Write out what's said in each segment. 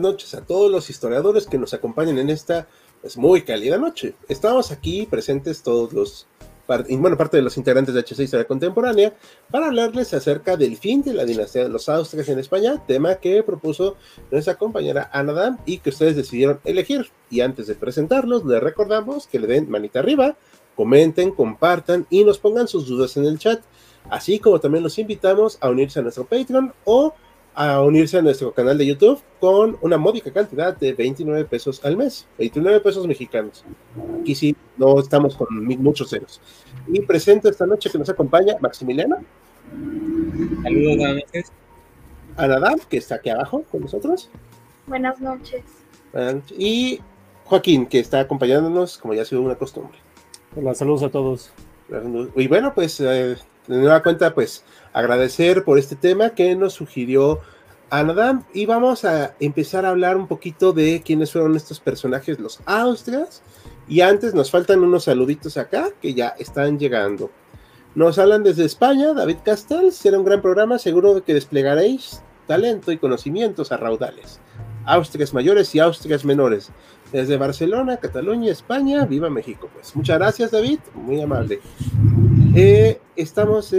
Noches a todos los historiadores que nos acompañan en esta pues, muy cálida noche. Estamos aquí presentes todos los, bueno, parte de los integrantes de HC Historia Contemporánea para hablarles acerca del fin de la dinastía de los Austrias en España, tema que propuso nuestra compañera Ana y que ustedes decidieron elegir. Y antes de presentarlos, les recordamos que le den manita arriba, comenten, compartan y nos pongan sus dudas en el chat, así como también los invitamos a unirse a nuestro Patreon o a unirse a nuestro canal de YouTube con una módica cantidad de 29 pesos al mes, 29 pesos mexicanos. Aquí sí, no estamos con muchos ceros. Y presento esta noche que nos acompaña Maximiliano. Saludos, buenas noches. Anadam, que está aquí abajo con nosotros. Buenas noches. Y Joaquín, que está acompañándonos, como ya ha sido una costumbre. Hola, saludos a todos. Y bueno, pues eh, de nueva cuenta, pues agradecer por este tema que nos sugirió Anadam y vamos a empezar a hablar un poquito de quiénes fueron estos personajes, los Austrias. Y antes nos faltan unos saluditos acá que ya están llegando. Nos hablan desde España, David Castel, será un gran programa, seguro que desplegaréis talento y conocimientos a raudales. Austrias mayores y Austrias menores. Desde Barcelona, Cataluña, España, viva México. Pues muchas gracias, David, muy amable. Eh, estamos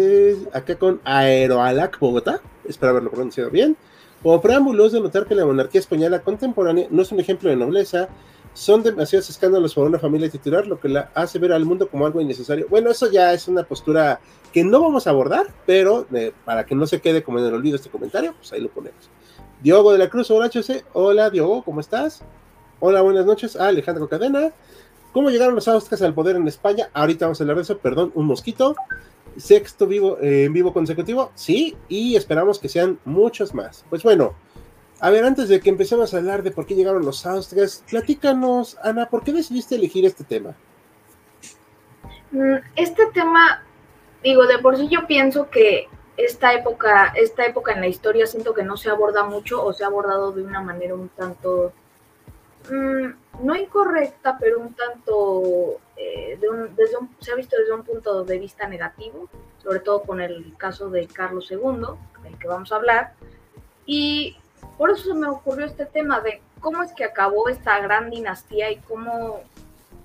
acá con Aeroalac Bogotá, espero haberlo pronunciado bien. Como preámbulo es de notar que la monarquía española contemporánea no es un ejemplo de nobleza, son demasiados escándalos para una familia titular, lo que la hace ver al mundo como algo innecesario. Bueno, eso ya es una postura que no vamos a abordar, pero eh, para que no se quede como en el olvido este comentario, pues ahí lo ponemos. Diogo de la Cruz, hola HC, hola Diogo, ¿cómo estás? Hola, buenas noches, Alejandro Cadena, ¿Cómo llegaron los Austrias al poder en España? Ahorita vamos a hablar de eso, perdón, un mosquito. Sexto vivo, eh, en vivo consecutivo, sí, y esperamos que sean muchos más. Pues bueno, a ver, antes de que empecemos a hablar de por qué llegaron los Austrias, platícanos, Ana, ¿por qué decidiste elegir este tema? Mm, este tema, digo, de por sí yo pienso que esta época, esta época en la historia siento que no se aborda mucho o se ha abordado de una manera un tanto mm, no incorrecta, pero un tanto, eh, se ha visto desde un punto de vista negativo, sobre todo con el caso de Carlos II, del que vamos a hablar. Y por eso se me ocurrió este tema de cómo es que acabó esta gran dinastía y cómo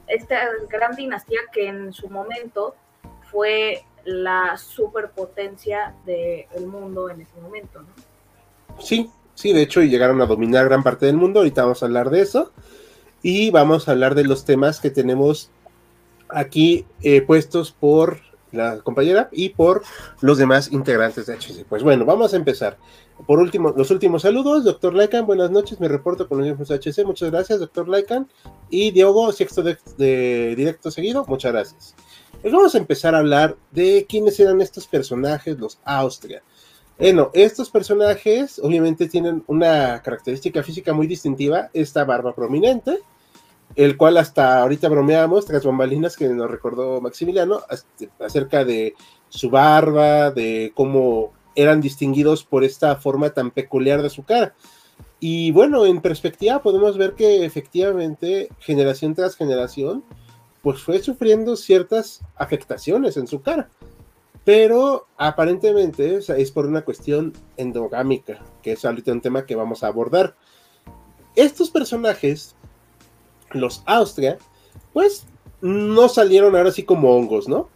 esta gran dinastía que en su momento fue la superpotencia del mundo en ese momento, ¿no? Sí, sí, de hecho, y llegaron a dominar gran parte del mundo, ahorita vamos a hablar de eso y vamos a hablar de los temas que tenemos aquí eh, puestos por la compañera y por los demás integrantes de HC. Pues bueno, vamos a empezar. Por último, los últimos saludos, doctor Laikan, buenas noches, me reporto con los mismos HC, muchas gracias, doctor Laikan. Y Diego, sexto de, directo seguido, muchas gracias. Pues vamos a empezar a hablar de quiénes eran estos personajes, los Austria. Bueno, estos personajes obviamente tienen una característica física muy distintiva, esta barba prominente, el cual hasta ahorita bromeamos, tras bambalinas que nos recordó Maximiliano, acerca de su barba, de cómo eran distinguidos por esta forma tan peculiar de su cara. Y bueno, en perspectiva podemos ver que efectivamente generación tras generación, pues fue sufriendo ciertas afectaciones en su cara pero aparentemente es por una cuestión endogámica, que es ahorita un tema que vamos a abordar. Estos personajes, los Austria, pues no salieron ahora sí como hongos, ¿no?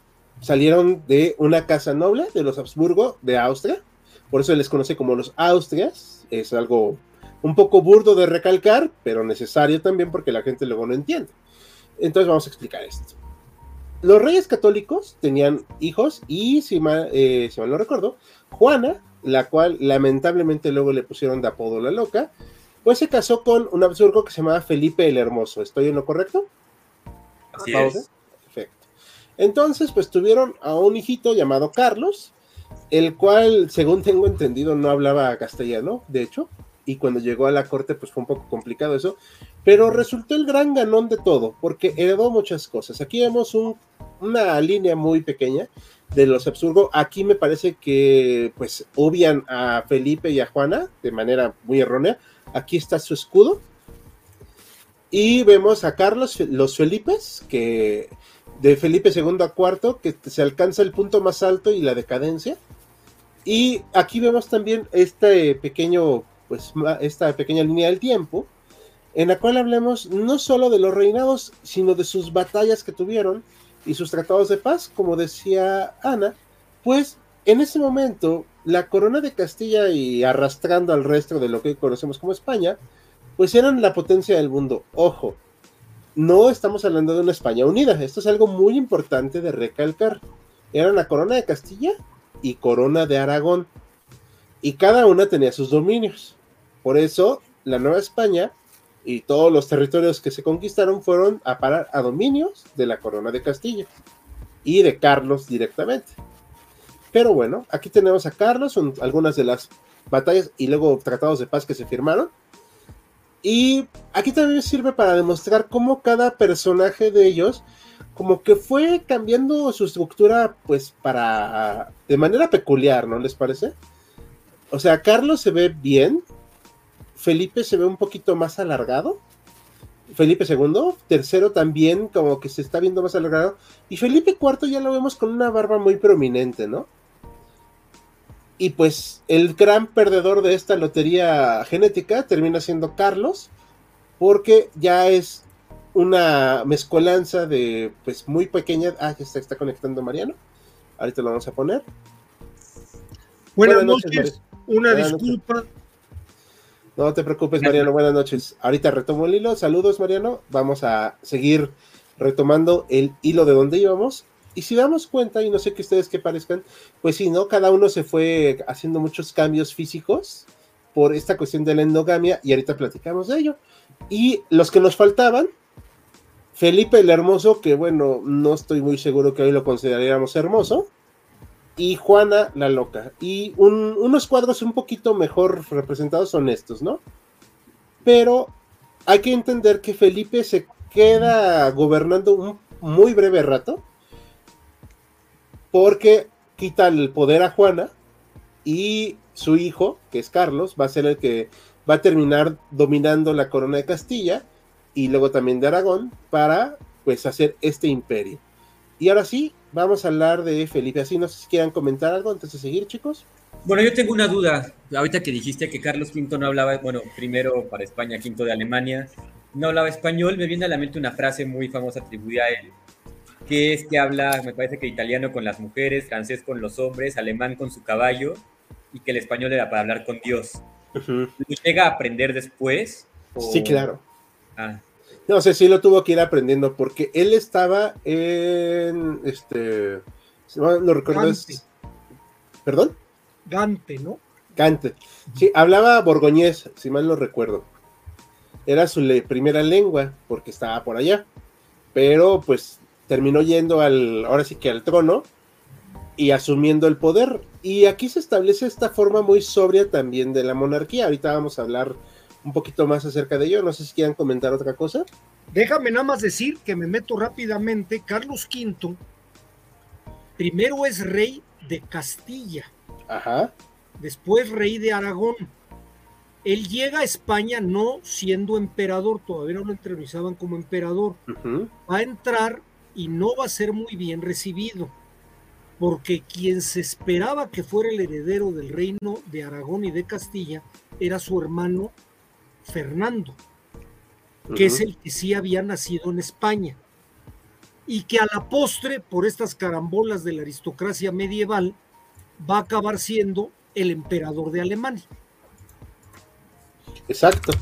Salieron de una casa noble de los Habsburgo de Austria, por eso se les conoce como los Austrias, es algo un poco burdo de recalcar, pero necesario también porque la gente luego no entiende. Entonces vamos a explicar esto los reyes católicos tenían hijos y, si mal, eh, si mal no recuerdo, Juana, la cual lamentablemente luego le pusieron de apodo la loca, pues se casó con un absurdo que se llamaba Felipe el Hermoso. ¿Estoy en lo correcto? Así es. Perfecto. Entonces, pues tuvieron a un hijito llamado Carlos, el cual, según tengo entendido, no hablaba castellano, de hecho, y cuando llegó a la corte, pues fue un poco complicado eso, pero resultó el gran ganón de todo, porque heredó muchas cosas. Aquí vemos una línea muy pequeña de los Habsburgo. Aquí me parece que, pues, obvian a Felipe y a Juana de manera muy errónea. Aquí está su escudo. Y vemos a Carlos, los Felipes, que de Felipe II a IV, que se alcanza el punto más alto y la decadencia. Y aquí vemos también este pequeño, pues, esta pequeña línea del tiempo, en la cual hablemos no solo de los reinados, sino de sus batallas que tuvieron y sus tratados de paz, como decía Ana, pues en ese momento la corona de Castilla y arrastrando al resto de lo que conocemos como España, pues eran la potencia del mundo. Ojo, no estamos hablando de una España unida, esto es algo muy importante de recalcar. Eran la corona de Castilla y corona de Aragón, y cada una tenía sus dominios. Por eso la Nueva España y todos los territorios que se conquistaron fueron a parar a dominios de la corona de Castilla y de Carlos directamente. Pero bueno, aquí tenemos a Carlos, son algunas de las batallas y luego tratados de paz que se firmaron. Y aquí también sirve para demostrar cómo cada personaje de ellos como que fue cambiando su estructura pues para de manera peculiar, ¿no les parece? O sea, Carlos se ve bien, Felipe se ve un poquito más alargado. Felipe II, tercero también como que se está viendo más alargado. Y Felipe IV ya lo vemos con una barba muy prominente, ¿no? Y pues el gran perdedor de esta lotería genética termina siendo Carlos, porque ya es una mezcolanza de pues muy pequeña. Ah, ya está, está conectando Mariano. Ahorita lo vamos a poner. Buenas, noches, una disculpa. No te preocupes, Mariano. Buenas noches. Ahorita retomo el hilo. Saludos, Mariano. Vamos a seguir retomando el hilo de donde íbamos. Y si damos cuenta, y no sé que ustedes que parezcan, pues sí, ¿no? Cada uno se fue haciendo muchos cambios físicos por esta cuestión de la endogamia y ahorita platicamos de ello. Y los que nos faltaban, Felipe el Hermoso, que bueno, no estoy muy seguro que hoy lo consideraríamos hermoso, y Juana la Loca. Y unos cuadros un poquito mejor representados son estos, ¿no? Pero hay que entender que Felipe se queda gobernando un muy breve rato porque quita el poder a Juana y su hijo, que es Carlos, va a ser el que va a terminar dominando la corona de Castilla y luego también de Aragón para pues hacer este imperio. Y ahora sí, vamos a hablar de Felipe. Así no sé si quieran comentar algo antes de seguir, chicos. Bueno, yo tengo una duda. Ahorita que dijiste que Carlos V no hablaba, bueno, primero para España, quinto de Alemania, no hablaba español, me viene a la mente una frase muy famosa atribuida a él, que es que habla, me parece que italiano con las mujeres, francés con los hombres, alemán con su caballo, y que el español era para hablar con Dios. ¿Llega a aprender después? Sí, claro. Ah. No sé, si lo tuvo que ir aprendiendo porque él estaba en este. lo recuerdo ¿Perdón? Gante, ¿no? Gante. Sí, hablaba borgoñés, si mal no recuerdo. Era su primera lengua porque estaba por allá. Pero pues terminó yendo al, ahora sí que al trono y asumiendo el poder. Y aquí se establece esta forma muy sobria también de la monarquía. Ahorita vamos a hablar un poquito más acerca de ello. No sé si quieran comentar otra cosa. Déjame nada más decir que me meto rápidamente. Carlos V primero es rey de Castilla. Ajá. Después rey de Aragón. Él llega a España no siendo emperador, todavía no lo entrevistaban como emperador. Va a entrar y no va a ser muy bien recibido, porque quien se esperaba que fuera el heredero del reino de Aragón y de Castilla era su hermano Fernando, que es el que sí había nacido en España, y que a la postre, por estas carambolas de la aristocracia medieval, va a acabar siendo el emperador de Alemania. Exacto.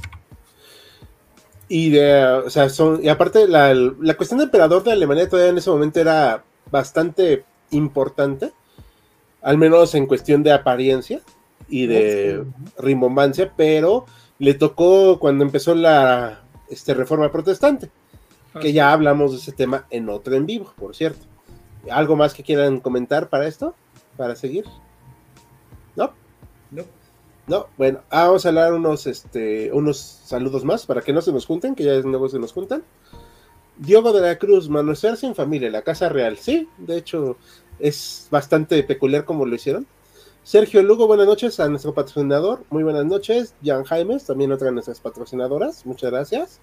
Y, de, o sea, son, y aparte, la, la, cuestión de emperador de Alemania todavía en ese momento era bastante importante, al menos en cuestión de apariencia y de rimbombancia, pero le tocó cuando empezó la este, reforma protestante, que ya hablamos de ese tema en otro en vivo, por cierto. ¿Algo más que quieran comentar para esto? ¿Para seguir? ¿No? No. No, bueno, ah, vamos a hablar unos, este, unos saludos más para que no se nos junten, que ya luego se nos juntan. Diogo de la Cruz, manosearse en familia, la Casa Real. Sí, de hecho, es bastante peculiar como lo hicieron. Sergio Lugo, buenas noches a nuestro patrocinador. Muy buenas noches. Jan Jaimes, también otra de nuestras patrocinadoras. Muchas gracias.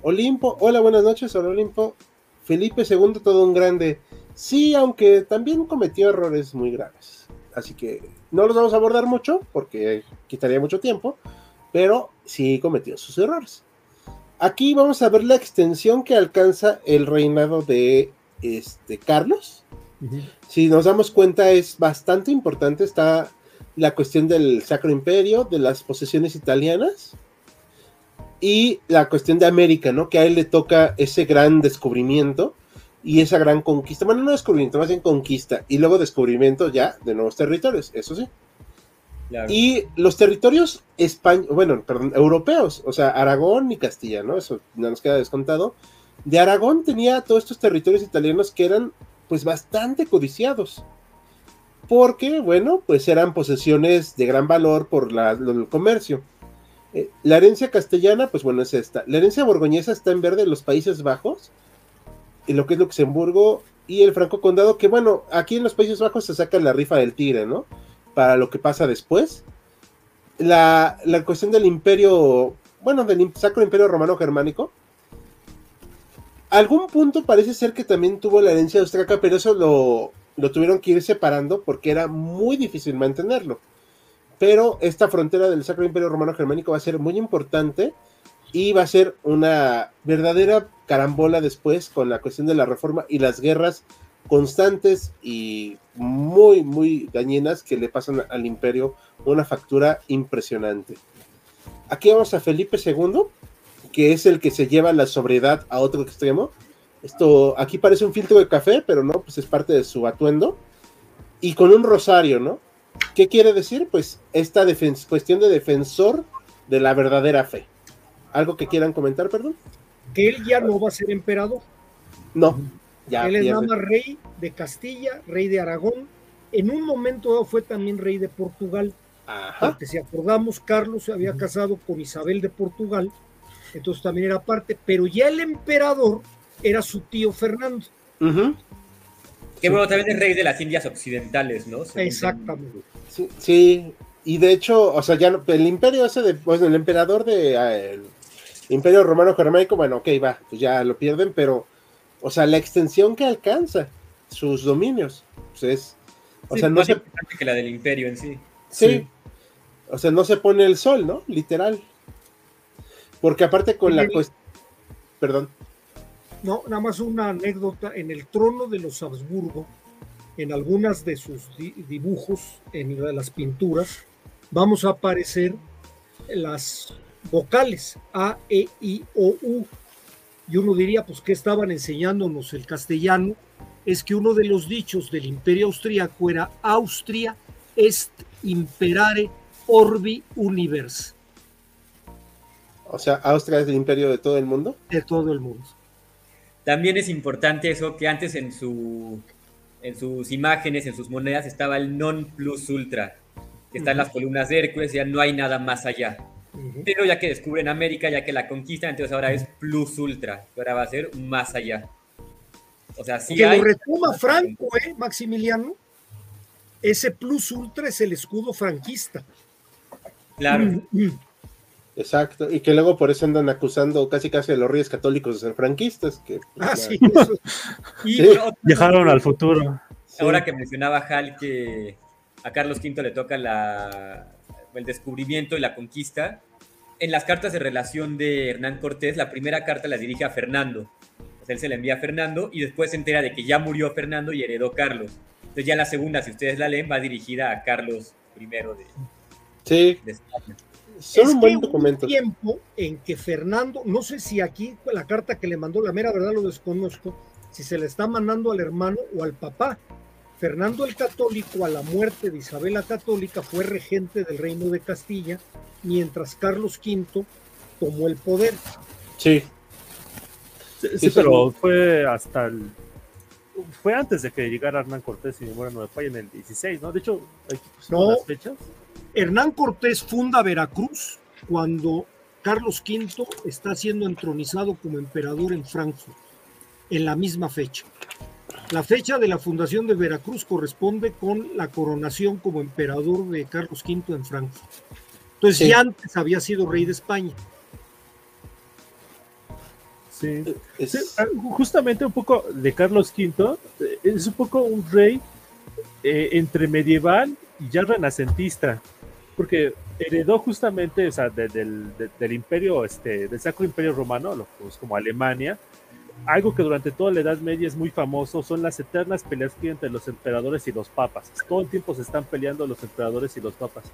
Olimpo, hola, buenas noches, hola Olimpo. Felipe II, todo un grande. Sí, aunque también cometió errores muy graves. Así que no los vamos a abordar mucho porque quitaría mucho tiempo, pero sí cometió sus errores. Aquí vamos a ver la extensión que alcanza el reinado de este Carlos. Si nos damos cuenta es bastante importante, está la cuestión del Sacro Imperio, de las posesiones italianas y la cuestión de América, ¿no? Que a él le toca ese gran descubrimiento y esa gran conquista. Bueno, no descubrimiento, más bien conquista y luego descubrimiento ya de nuevos territorios, eso sí. Y los territorios españoles, bueno, perdón, europeos, o sea, Aragón y Castilla, ¿no? Eso no nos queda descontado. De Aragón tenía todos estos territorios italianos que eran, pues, bastante codiciados. Porque, bueno, pues eran posesiones de gran valor por la, el comercio. Eh, la herencia castellana, pues bueno, es esta. La herencia borgoñesa está en verde en los Países Bajos, en lo que es Luxemburgo y el Franco Condado, que bueno, aquí en los Países Bajos se saca la rifa del tigre, ¿no? para lo que pasa después. La, cuestión del imperio, bueno, del Sacro Imperio Romano Germánico, algún punto parece ser que también tuvo la herencia austriaca, pero eso lo, lo tuvieron que ir separando porque era muy difícil mantenerlo. Pero esta frontera del Sacro Imperio Romano Germánico va a ser muy importante y va a ser una verdadera carambola después con la cuestión de la reforma y las guerras constantes y muy, muy dañinas que le pasan al imperio una factura impresionante. Aquí vamos a Felipe II, que es el que se lleva la sobriedad a otro extremo. Esto aquí parece un filtro de café, pero no, pues es parte de su atuendo. Y con un rosario, ¿no? ¿Qué quiere decir? Pues esta cuestión de defensor de la verdadera fe. ¿Algo que quieran comentar, perdón? Que él ya no va a ser emperador. No, él es nada más rey de Castilla, rey de Aragón. En un momento fue también rey de Portugal. Porque si acordamos, Carlos se había casado con Isabel de Portugal, entonces también era parte, pero ya el emperador era su tío Fernando. Que bueno, también es rey de las Indias Occidentales, ¿no? Exactamente. Sí, y de hecho, o sea, ya el imperio ese de, pues el emperador de ah, el imperio romano germánico, bueno, ok, va, pues ya lo pierden, pero o sea, la extensión que alcanza sus dominios. Pues es, o sea, no se... que la del imperio en sí. sí. O sea, no se pone el sol, ¿no? Literal. Porque aparte con la cuestión... Perdón. No, nada más una anécdota. En el trono de los Habsburgo, en algunas de sus dibujos, en las pinturas, vamos a aparecer las vocales A, E, I, O, U y uno diría, pues, ¿qué estaban enseñándonos el castellano? Es que uno de los dichos del imperio austriaco era Austria est imperare orbi univers. O sea, Austria es el imperio de todo el mundo. De todo el mundo. También es importante eso que antes en, su, en sus imágenes, en sus monedas, estaba el non plus ultra, que está en las columnas de Hércules, ya no hay nada más allá. Pero ya que descubren América, ya que la conquistan, entonces ahora es plus ultra, ahora va a ser más allá. O sea, sí que lo retoma Franco, ¿eh, Maximiliano? Ese plus ultra es el escudo franquista. Claro. Mm. Exacto, y que luego por eso andan acusando casi casi a los reyes católicos de ser franquistas. Que, pues, ah, sí, y Viajaron al futuro. Ahora que mencionaba Hal que a Carlos V le toca la, el descubrimiento y la conquista, en las cartas de relación de Hernán Cortés, la primera carta la dirige a Fernando. él se la envía a Fernando y después se entera de que ya murió Fernando y heredó Carlos. Entonces ya la segunda, si ustedes la leen, va dirigida a Carlos I de, sí. Son un buen documento. tiempo en que Fernando, no sé si aquí la carta que le mandó, la mera verdad lo desconozco, si se le está mandando al hermano o al papá, Fernando el Católico, a la muerte de Isabel la Católica, fue regente del reino de Castilla, mientras Carlos V tomó el poder. Sí. Sí, pero fue hasta el fue antes de que llegara Hernán Cortés y Nueva España en el 16, ¿no? De hecho, hay no, las fechas. Hernán Cortés funda Veracruz cuando Carlos V está siendo entronizado como emperador en Frankfurt, en la misma fecha. La fecha de la fundación de Veracruz corresponde con la coronación como emperador de Carlos V en Frankfurt. Entonces ya antes había sido rey de España. Sí. Ah, justamente un poco de Carlos V, eh, es un poco un rey eh, entre medieval y ya renacentista, porque heredó justamente o sea, del, del, imperio, este, del Sacro Imperio Romano, lo, como Alemania, algo que durante toda la Edad Media es muy famoso son las eternas peleas que hay entre los emperadores y los papas. Todo el tiempo se están peleando los emperadores y los papas.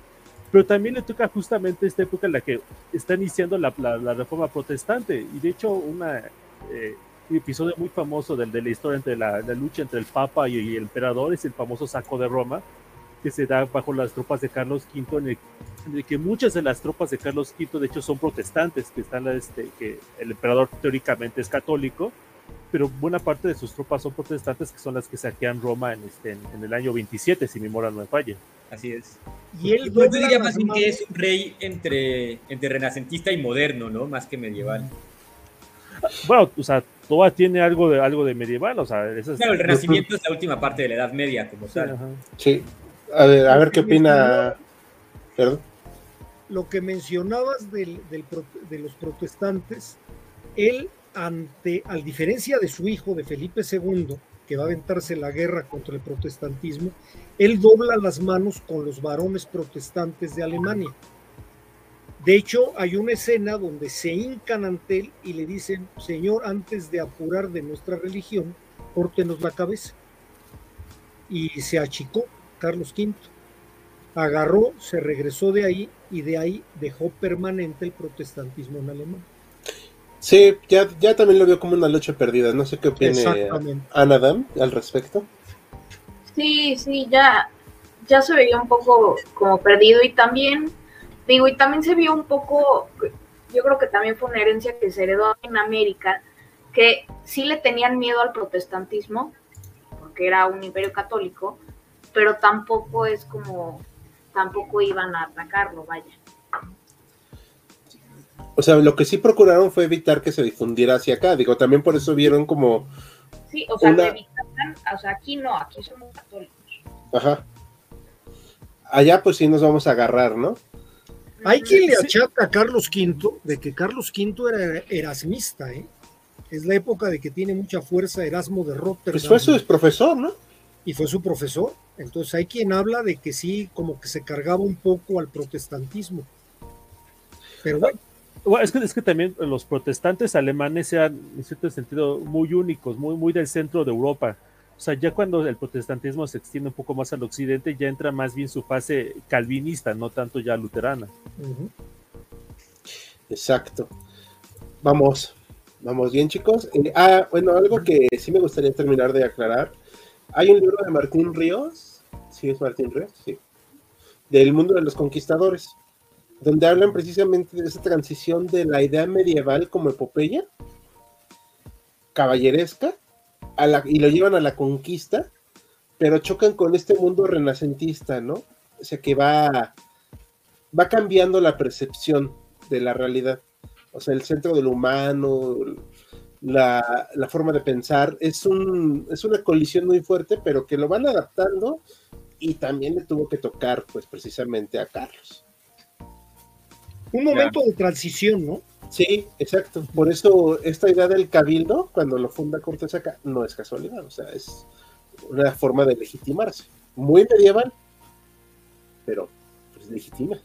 Pero también le toca justamente esta época en la que está iniciando la, la, reforma protestante. Y de hecho, una, eh, un episodio muy famoso del, de la historia entre la, lucha entre el papa y, el emperador es el famoso saco de Roma, que se da bajo las tropas de Carlos V, en el, que muchas de las tropas de Carlos V, de hecho, son protestantes, que, están, este, que el emperador teóricamente es católico, pero buena parte de sus tropas son protestantes, que son las que saquean Roma en, este, en, el año 27, si mi memoria no me falla. Así es. Y él yo diría más bien que es un rey entre, entre renacentista y moderno, ¿no? Más que medieval. Bueno, o sea, Toba tiene algo de, algo de medieval, o sea... Eso es... Claro, el Renacimiento es la última parte de la Edad Media, como tal. Sí, a ver, a ver qué opina... Perdón. Lo que mencionabas del, del, de los protestantes, él ante, a diferencia de su hijo, de Felipe II, que va a aventarse la guerra contra el protestantismo, él dobla las manos con los varones protestantes de Alemania. De hecho, hay una escena donde se hincan ante él y le dicen, Señor, antes de apurar de nuestra religión, córtenos la cabeza. Y se achicó Carlos V. Agarró, se regresó de ahí y de ahí dejó permanente el protestantismo en Alemania. Sí, ya, ya también lo veo como una lucha perdida. No sé qué opine Anadam al respecto. Sí, sí, ya, ya se veía un poco como perdido y también, digo, y también se vio un poco, yo creo que también fue una herencia que se heredó en América, que sí le tenían miedo al protestantismo, porque era un imperio católico, pero tampoco es como, tampoco iban a atacarlo, vaya. O sea, lo que sí procuraron fue evitar que se difundiera hacia acá. Digo, también por eso vieron como. Sí, o sea, o sea, aquí no, aquí somos católicos. Ajá. Allá, pues sí nos vamos a agarrar, ¿no? Hay quien le achaca a Carlos V de que Carlos V era erasmista, ¿eh? Es la época de que tiene mucha fuerza Erasmo de Rotterdam. Pues fue su profesor, ¿no? Y fue su profesor. Entonces hay quien habla de que sí, como que se cargaba un poco al protestantismo. Pero bueno es, que, es que también los protestantes alemanes sean, en cierto sentido, muy únicos, muy, muy del centro de Europa. O sea, ya cuando el protestantismo se extiende un poco más al occidente, ya entra más bien su fase calvinista, no tanto ya luterana. Exacto. Vamos, vamos bien, chicos. Eh, ah, bueno, algo que sí me gustaría terminar de aclarar. Hay un libro de Martín Ríos, sí es Martín Ríos, sí, del mundo de los conquistadores donde hablan precisamente de esa transición de la idea medieval como epopeya, caballeresca, y lo llevan a la conquista, pero chocan con este mundo renacentista, ¿no? O sea, que va, va cambiando la percepción de la realidad. O sea, el centro del humano, la, la forma de pensar, es, un, es una colisión muy fuerte, pero que lo van adaptando y también le tuvo que tocar, pues, precisamente a Carlos un momento de transición, ¿no? Sí, exacto. Por eso esta idea del cabildo, cuando lo funda Cortés acá, no es casualidad, o sea, es una forma de legitimarse. Muy medieval, pero pues, legitima.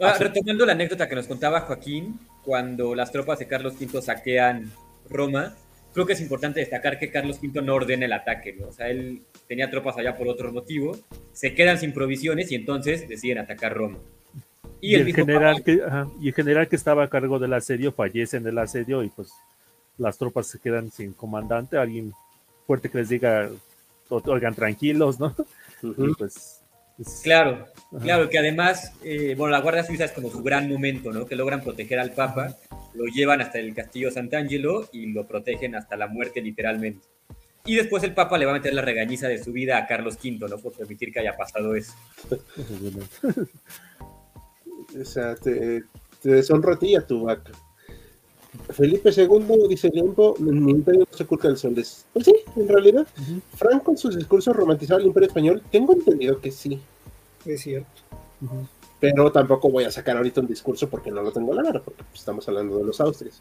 Ah, retomando la anécdota que nos contaba Joaquín, cuando las tropas de Carlos V saquean Roma, creo que es importante destacar que Carlos V no ordena el ataque, ¿no? O sea, él tenía tropas allá por otro motivo, se quedan sin provisiones y entonces deciden atacar Roma. Y, el, general que, y el general que estaba a cargo del asedio fallece en el asedio y pues las tropas se quedan sin comandante, alguien fuerte que les diga, oigan tranquilos, ¿no? pues, claro, claro, que además, eh, bueno, la Guardia Suiza es como su gran momento, ¿no? Que logran proteger al Papa, lo llevan hasta el castillo Sant'Angelo y lo protegen hasta la muerte literalmente. Y después el Papa le va a meter la regañiza de su vida a Carlos V, no por permitir que haya pasado eso. o sea, te, te deshonra a ti y a tu vaca. Felipe II dice Limpo, mi imperio no se oculta el sol. Pues sí, en realidad, Franco en sus discursos romantizaba el imperio español. Tengo entendido que sí. Es cierto. Pero tampoco voy a sacar ahorita un discurso porque no lo tengo a la mano, porque estamos hablando de los austrias.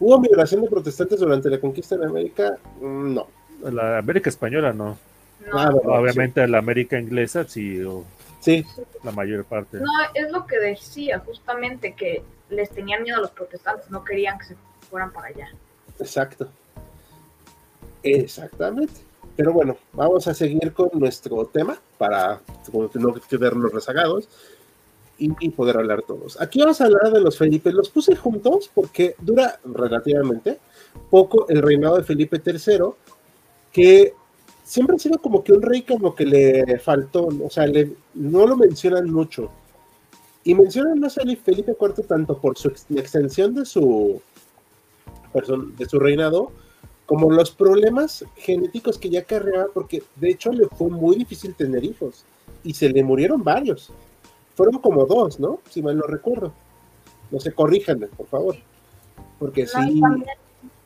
¿Hubo migración de protestantes durante la conquista de América? Mm, no. La América española no. Ah, Obviamente la América inglesa sí. Sí. La mayor parte. No, es lo que decía, justamente, que les tenían miedo a los protestantes, no querían que se fueran para allá. Exacto. Exactamente. Pero bueno, vamos a seguir con nuestro tema para no quedarnos rezagados y, poder hablar todos. Aquí vamos a hablar de los Felipe. Los puse juntos porque dura relativamente poco el reinado de Felipe III, que siempre ha sido como que un rey como que le faltó, o sea, no lo mencionan mucho. Y mencionan a Felipe IV tanto por su extensión de su, de su reinado, como los problemas genéticos que ya cargaba, porque de hecho le fue muy difícil tener hijos y se le murieron varios. Fueron como dos, ¿no? Si mal no recuerdo. No se corríjanme, por favor. Porque sí.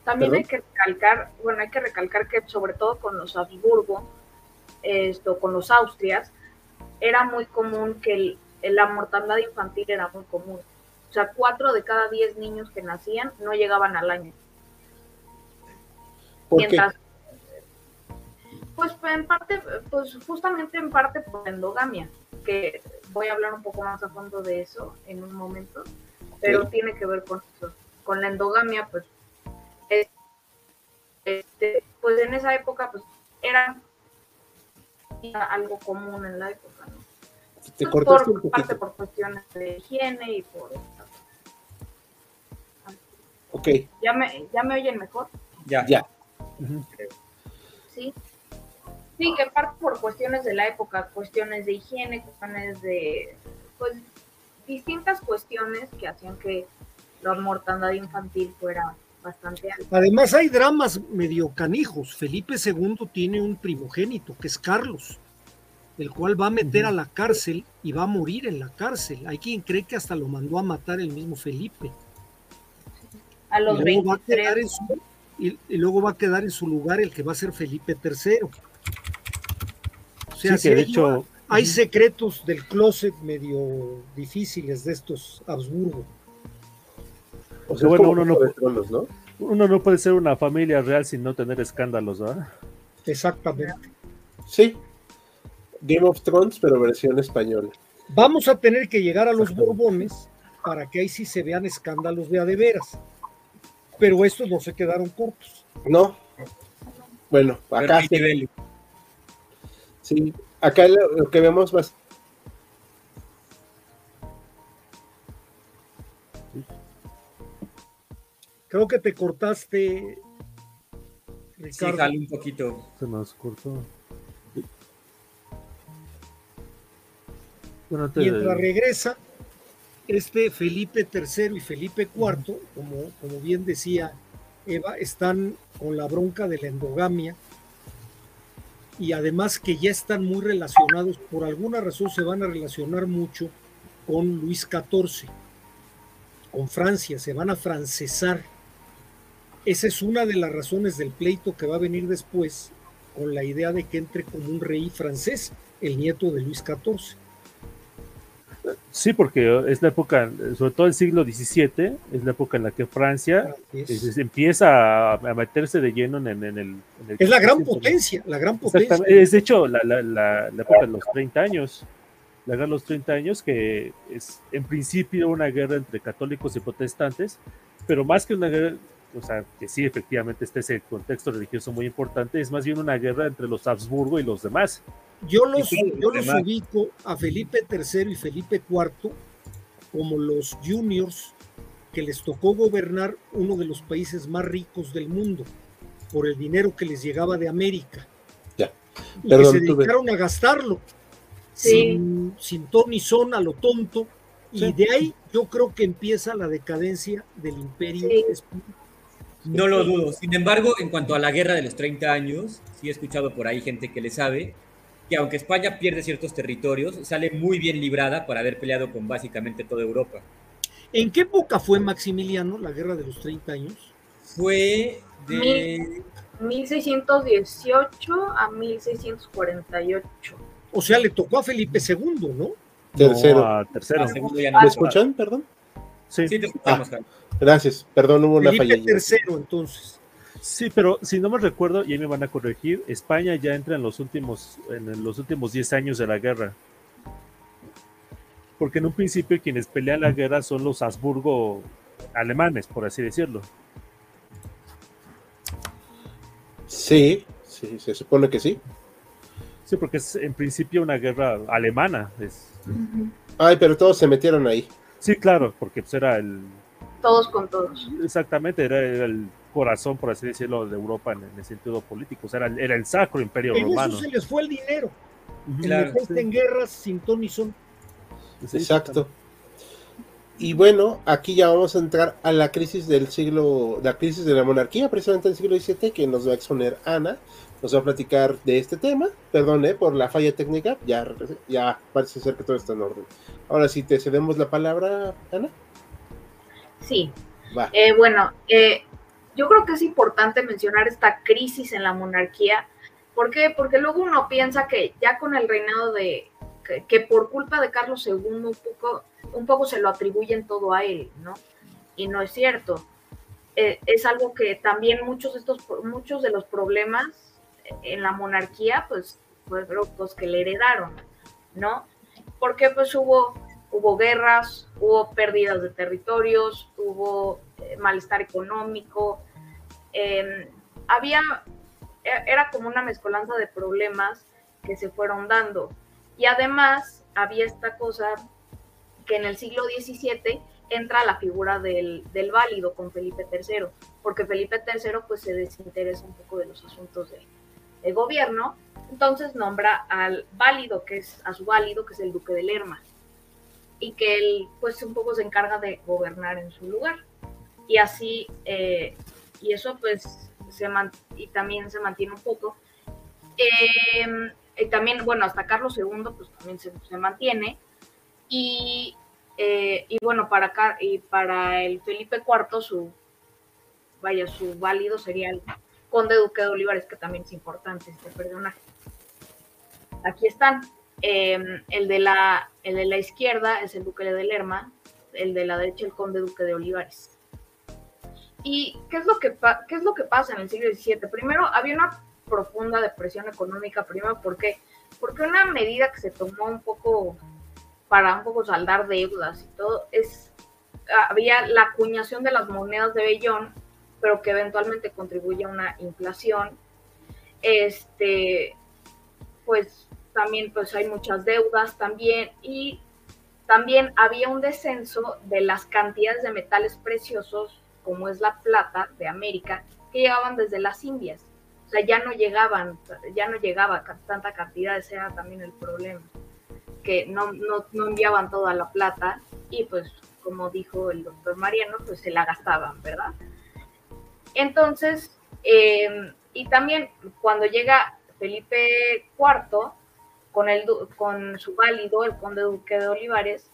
También, hay que recalcar, bueno, hay que recalcar que sobre todo con los Habsburgo, esto, con los Austrias, era muy común que el, la mortandad infantil era muy común. O sea, cuatro de cada diez niños que nacían no llegaban al año. Mientras, pues en parte, pues justamente en parte por endogamia, que voy a hablar un poco más a fondo de eso en un momento, pero tiene que ver con eso. Con la endogamia, pues, este, pues en esa época, pues era algo común en la época, ¿no? Te cortaste por, parte por cuestiones de higiene y por... Ok. ¿Ya me, ¿Ya me oyen mejor? Ya. Ya. Sí. Sí, que parte por cuestiones de la época, cuestiones de higiene, cuestiones de... Pues distintas cuestiones que hacían que la mortandad infantil fuera bastante alta. Además hay dramas medio canijos. Felipe II tiene un primogénito que es Carlos el cual va a meter a la cárcel y va a morir en la cárcel. Hay quien cree que hasta lo mandó a matar el mismo Felipe. A los y luego, va a quedar en su, y, luego va a quedar en su lugar el que va a ser Felipe III. O sea, sí, hecho, hay secretos del closet medio difíciles de estos Habsburgo. O sea, bueno, uno no, ¿no? uno no puede ser una familia real sin no tener escándalos, ¿verdad? Exactamente. Sí, Game of Thrones, pero versión española. Vamos a tener que llegar a los Borbones para que ahí sí se vean escándalos de a de veras. Pero estos no se quedaron cortos. No. Bueno, acá sí. Sí, acá lo, que vemos más. Creo que te cortaste. Ricardo. Sí, un poquito. Se nos cortó. Mientras regresa, este Felipe III y Felipe IV, como, como bien decía Eva, están con la bronca de la endogamia y además que ya están muy relacionados, por alguna razón se van a relacionar mucho con Luis XIV, con Francia, se van a francesar. Esa es una de las razones del pleito que va a venir después, con la idea de que entre como un rey francés, el nieto de Luis XIV. Sí, porque es la época, sobre todo el siglo XVII, es la época en la que Francia empieza a, meterse de lleno en, el, Es la gran potencia, la gran potencia. Es de hecho la, la, época de los 30 años, la guerra de los 30 años, que es en principio una guerra entre católicos y protestantes, pero más que una guerra, o sea, que sí, efectivamente está ese contexto religioso muy importante, es más bien una guerra entre los Habsburgo y los demás. Yo los, yo los ubico a Felipe III y Felipe IV como los juniors que les tocó gobernar uno de los países más ricos del mundo por el dinero que les llegaba de América. Ya. y que se dedicaron a gastarlo sin, sin ton ni son a lo tonto. Y de ahí yo creo que empieza la decadencia del imperio No lo dudo. Sin embargo, en cuanto a la guerra de los 30 años, sí he escuchado por ahí gente que le sabe que aunque España pierde ciertos territorios, sale muy bien librada por haber peleado con básicamente toda Europa. ¿En qué época fue Maximiliano la guerra de los 30 años? Fue de... 1618 a 1648. O sea, le tocó a Felipe II, ¿no? Tercero. tercero. ¿Me escuchan? Perdón. Sí, te escuchamos, ah, Gracias, perdón, hubo una falla. tercero, entonces. Sí, pero si no me recuerdo, y ahí me van a corregir, España ya entra en los últimos, en los últimos 10 años de la guerra. Porque en un principio quienes pelean la guerra son los Habsburgo alemanes, por así decirlo. Sí, sí, se supone que sí. Sí, porque es en principio una guerra alemana. Es... Ay, pero todos se metieron ahí. Sí, claro, porque pues era el... Todos con todos. Exactamente, era, el corazón, por así decirlo, de Europa en, el sentido político. O sea, era, el sacro imperio romano. Eso se les fue el dinero. Claro, en guerras sin ton ni son. Exacto. Y bueno, aquí ya vamos a entrar a la crisis del siglo, la crisis de la monarquía, precisamente del siglo XVII, que nos va a exponer Ana, nos va a platicar de este tema. Perdón por la falla técnica, ya, ya parece ser que todo está en orden. Ahora sí, te cedemos la palabra, Ana. Sí. Eh, bueno, eh, yo creo que es importante mencionar esta crisis en la monarquía. ¿Por qué? Porque luego uno piensa que ya con el reinado de, que, por culpa de Carlos II un poco, un poco se lo atribuyen todo a él, ¿no? Y no es cierto. Eh, es algo que también muchos de, estos, muchos de los problemas en la monarquía, pues, fueron los que le heredaron, ¿no? Porque pues hubo, hubo guerras, hubo pérdidas de territorios, hubo malestar económico, em, había, e, era como una mezcolanza de problemas que se fueron dando. Y además había esta cosa que en el siglo XVII entra la figura del, válido con Felipe III, porque Felipe III pues se desinteresa un poco de los asuntos de, gobierno, entonces nombra al válido, que es a su válido, que es el duque de Lerma, y que él pues un poco se encarga de gobernar en su lugar. Y así, eh, y eso pues se y también se mantiene un poco. Eh, y también, bueno, hasta Carlos II, pues también se, mantiene. Y, eh, y bueno, para, acá, y para el Felipe IV, su, vaya, su válido sería el conde duque de Olivares, que también es importante este personaje. Aquí están. Em, el, de la, el de la izquierda es el duque de Lerma, el de la derecha el conde duque de Olivares. ¿Y qué es lo que, qué es lo que pasa en el siglo XVII? Primero, había una profunda depresión económica, primero porque porque una medida que se tomó un poco para un poco saldar deudas y todo es había la acuñación de las monedas de Bellón, pero que eventualmente contribuye a una inflación. Este, pues también pues hay muchas deudas también y también había un descenso de las cantidades de metales preciosos como es la plata de América que llegaban desde las Indias sea, ya no llegaban, ya no llegaba tanta cantidad, ese era también el problema, que no, no, enviaban toda la plata y pues como dijo el doctor Mariano, pues se la gastaban, ¿verdad? Entonces, em, y también cuando llega Felipe IV con, el, con su válido, el conde duque de Olivares,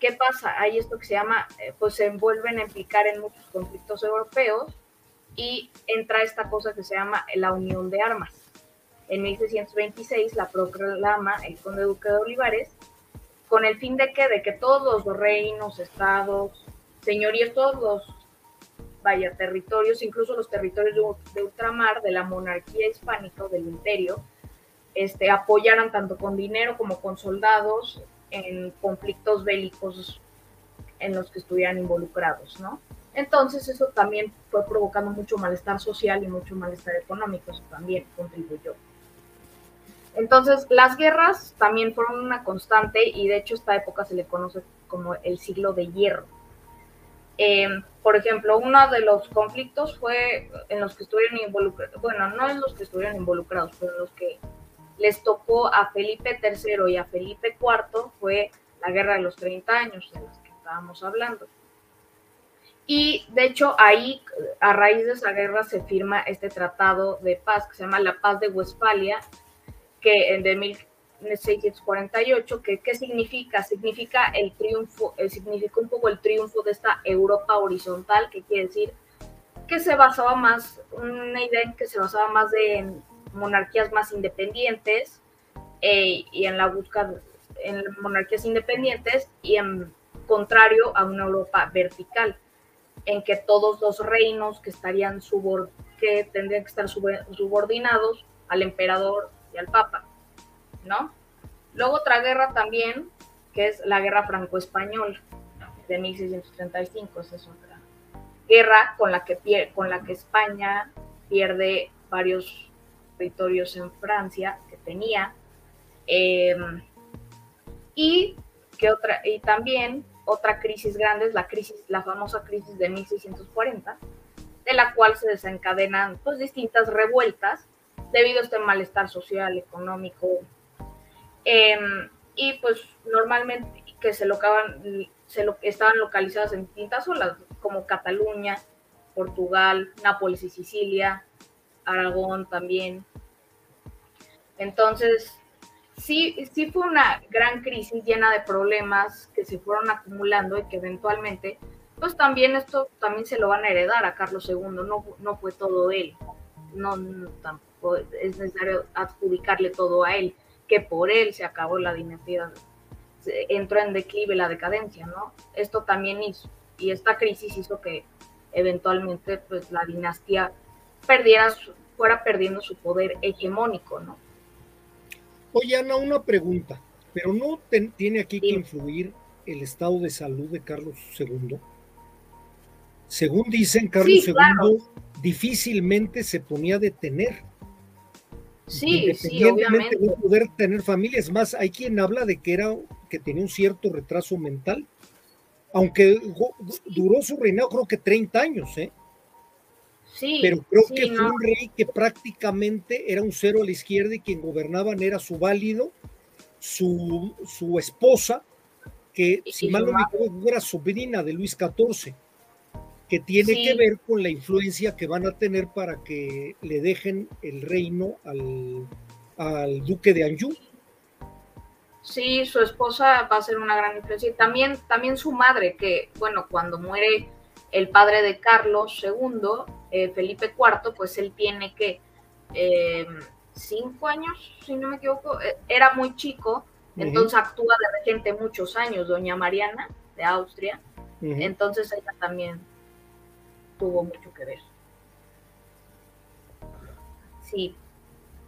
¿qué pasa? Hay esto que se llama, eh, pues se envuelven a implicar en muchos conflictos europeos y entra esta cosa que se llama la Unión de Armas. En 1626 la proclama el conde duque de Olivares con el fin de que, de que todos los reinos, estados, señorías, todos los vaya territorios, incluso los territorios de, ultramar de la monarquía hispánica o del imperio, este, apoyaran tanto con dinero como con soldados en conflictos bélicos en los que estuvieran involucrados, ¿no? Entonces eso también fue provocando mucho malestar social y mucho malestar económico, eso también contribuyó. Entonces las guerras también fueron una constante y de hecho esta época se le conoce como el siglo de hierro. Em, por ejemplo, uno de los conflictos fue en los que estuvieron involucrados, bueno, no en los que estuvieron involucrados, pero en los que les tocó a Felipe III y a Felipe IV fue la guerra de los 30 años de las que estábamos hablando. Y de hecho ahí, a raíz de esa guerra, se firma este tratado de paz que se llama la Paz de Westfalia, que en de 1648, que ¿qué significa? Significa el triunfo, eh, significa un poco el triunfo de esta Europa horizontal, que quiere decir que se basaba más, una idea que se basaba más en monarquías más independientes eh, y en la búsqueda en monarquías independientes y en contrario a una Europa vertical, en que todos los reinos que estarían subor que tendrían que estar subordinados al emperador y al papa, ¿no? Luego otra guerra también, que es la guerra franco-española de 1635, esa es otra guerra con la que, con la que España pierde varios territorios en Francia que tenía. Em, y, que otra, y también otra crisis grande es la crisis, la famosa crisis de 1640, de la cual se desencadenan pues, distintas revueltas debido a este malestar social, económico, em, y pues normalmente que se, locaban, se lo, estaban localizadas en distintas zonas, como Cataluña, Portugal, Nápoles y Sicilia, Aragón también. Entonces, sí, sí fue una gran crisis llena de problemas que se fueron acumulando y que eventualmente, pues también esto también se lo van a heredar a Carlos II, no, no fue todo él, no, tampoco es necesario adjudicarle todo a él, que por él se acabó la dinastía, entró en declive la decadencia, ¿no? Esto también hizo, y esta crisis hizo que eventualmente pues la dinastía perdiera, fuera perdiendo su poder hegemónico, ¿no? Oye, Ana, una pregunta, pero ¿no tiene aquí que influir el estado de salud de Carlos II? Según dicen, Carlos II difícilmente se ponía a detener. Sí, sí, obviamente. de poder tener familia. Es más, hay quien habla de que era que tenía un cierto retraso mental, aunque duró su reinado creo que 30 años, ¿eh? Pero creo que fue un rey que prácticamente era un cero a la izquierda y quien gobernaban era su válido, su, su esposa, que si mal no me equivoco era sobrina de Luis XIV, que tiene que ver con la influencia que van a tener para que le dejen el reino al, al duque de Anjou. Sí, su esposa va a ser una gran influencia. Y también, también su madre, que bueno, cuando muere el padre de Carlos II, eh, Felipe IV, pues él tiene que eh, cinco años, si no me equivoco, eh, era muy chico, entonces actúa de regente muchos años, doña Mariana de Austria, entonces ella también tuvo mucho que ver. Sí.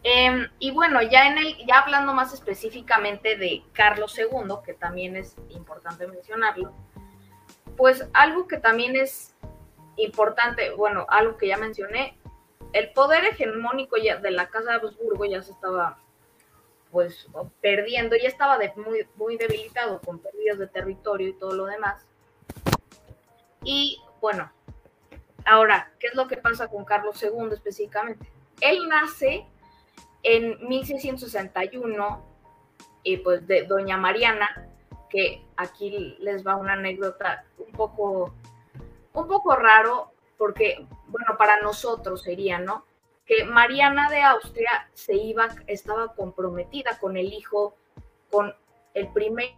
Em, y bueno, ya en el, ya hablando más específicamente de Carlos II, que también es importante mencionarlo, pues algo que también es importante, bueno, algo que ya mencioné, el poder hegemónico ya de la Casa de Habsburgo ya se estaba pues perdiendo, ya estaba muy, muy debilitado con pérdidas de territorio y todo lo demás. Y bueno, ahora, ¿qué es lo que pasa con Carlos II específicamente? Él nace en 1661 y pues de Doña Mariana, que aquí les va una anécdota un poco, un poco raro, porque, bueno, para nosotros sería, ¿no? Que Mariana de Austria se iba, estaba comprometida con el hijo, con el primer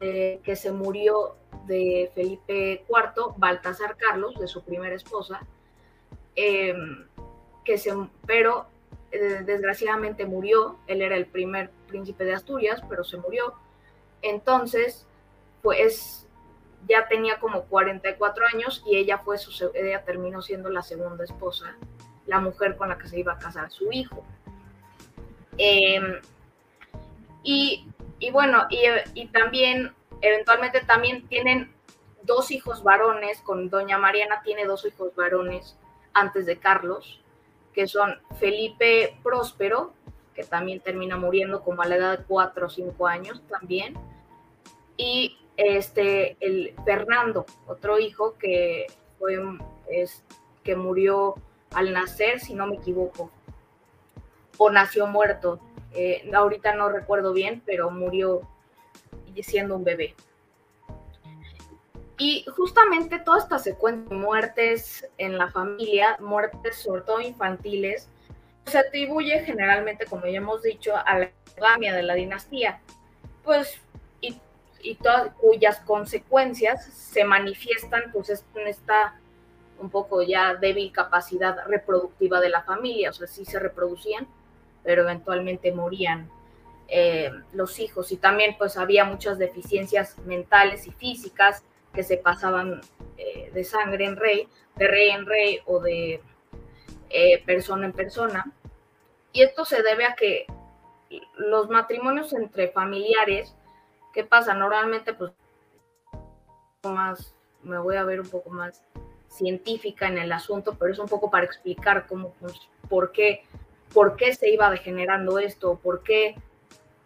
eh, que se murió de Felipe IV, Baltasar Carlos, de su primera esposa, em, que se, pero eh, desgraciadamente murió, él era el primer príncipe de Asturias, pero se murió, entonces, pues ya tenía como 44 años y ella fue su, ella terminó siendo la segunda esposa, la mujer con la que se iba a casar su hijo. Em, y, bueno, y, también, eventualmente también tienen dos hijos varones, con doña Mariana tiene dos hijos varones antes de Carlos, que son Felipe Próspero, que también termina muriendo como a la edad de 4 o 5 años también, y este, el Fernando, otro hijo que fue, es, que murió al nacer, si no me equivoco, o nació muerto. Eh, ahorita no recuerdo bien, pero murió siendo un bebé. Y justamente toda esta secuencia de muertes en la familia, muertes sobre todo infantiles, se atribuye generalmente, como ya hemos dicho, a la endogamia de la dinastía, pues, y, todas, cuyas consecuencias se manifiestan pues en esta un poco ya débil capacidad reproductiva de la familia, o sea, sí se reproducían, pero eventualmente morían eh, los hijos y también pues había muchas deficiencias mentales y físicas que se pasaban eh, de sangre en rey, de rey en rey o de eh, persona en persona. Y esto se debe a que los matrimonios entre familiares, ¿qué pasa? Normalmente pues más, me voy a ver un poco más científica en el asunto, pero es un poco para explicar cómo, pues, por qué, por qué se iba degenerando esto, por qué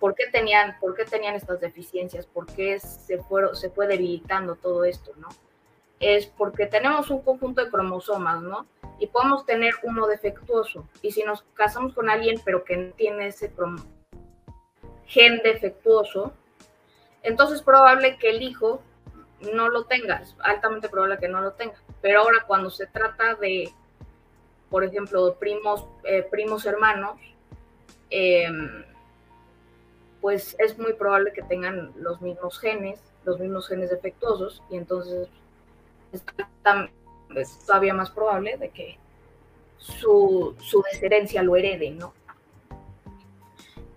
por qué tenían, por qué tenían estas deficiencias, por qué se, fueron, se fue debilitando todo esto, ¿no? Es porque tenemos un conjunto de cromosomas, ¿no? Y podemos tener uno defectuoso. Y si nos casamos con alguien, pero que no tiene ese gen defectuoso, entonces es probable que el hijo no lo tenga, es altamente probable que no lo tenga. Pero ahora cuando se trata de, por ejemplo, primos, eh, primos hermanos, eh, pues es muy probable que tengan los mismos genes, los mismos genes defectuosos, y entonces es todavía más probable de que su, descendencia lo herede, ¿no?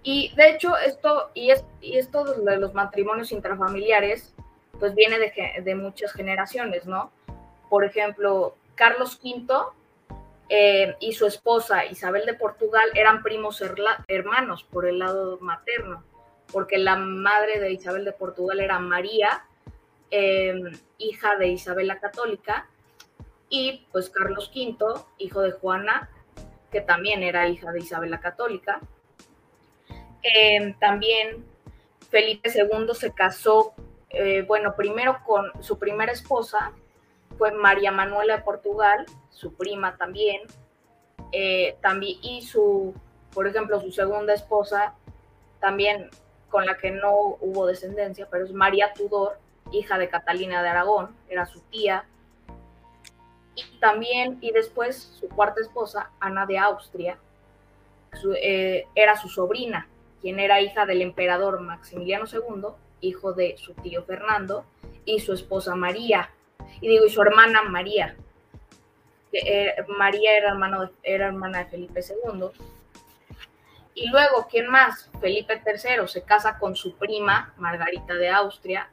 Y de hecho, esto, y, es, y esto de los matrimonios intrafamiliares, pues viene de, de muchas generaciones, ¿no? Por ejemplo, Carlos V eh, y su esposa Isabel de Portugal eran primos hermanos por el lado materno porque la madre de Isabel de Portugal era María, em, hija de Isabel la Católica, y pues Carlos V, hijo de Juana, que también era hija de Isabel la Católica. Em, también Felipe II se casó, eh, bueno, primero con su primera esposa, fue María Manuela de Portugal, su prima también, eh, también y su, por ejemplo, su segunda esposa también con la que no hubo descendencia, pero es María Tudor, hija de Catalina de Aragón, era su tía. Y también, y después su cuarta esposa, Ana de Austria, eh, era su sobrina, quien era hija del emperador Maximiliano II, hijo de su tío Fernando, y su esposa María, y digo, y su hermana María. Eh, María era, hermano era hermana de Felipe II, y luego, ¿quién más? Felipe III se casa con su prima, Margarita de Austria,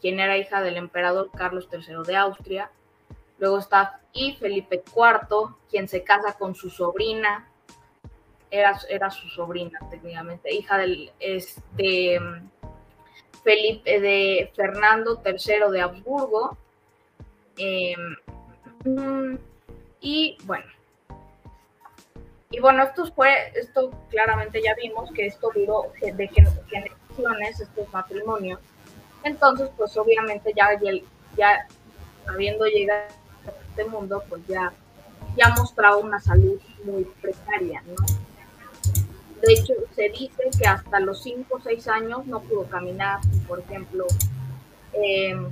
quien era hija del emperador Carlos III de Austria. Luego está y Felipe IV, quien se casa con su sobrina, era, era su sobrina técnicamente, hija del este, Felipe de Fernando III de Habsburgo. Em, y bueno, y bueno, esto fue, esto claramente ya vimos que esto duró de generaciones, estos matrimonios. Entonces, pues obviamente ya, ya habiendo llegado a este mundo, pues ya, ya mostraba una salud muy precaria, ¿no? De hecho, se dice que hasta los 5 o 6 años no pudo caminar, por ejemplo, em,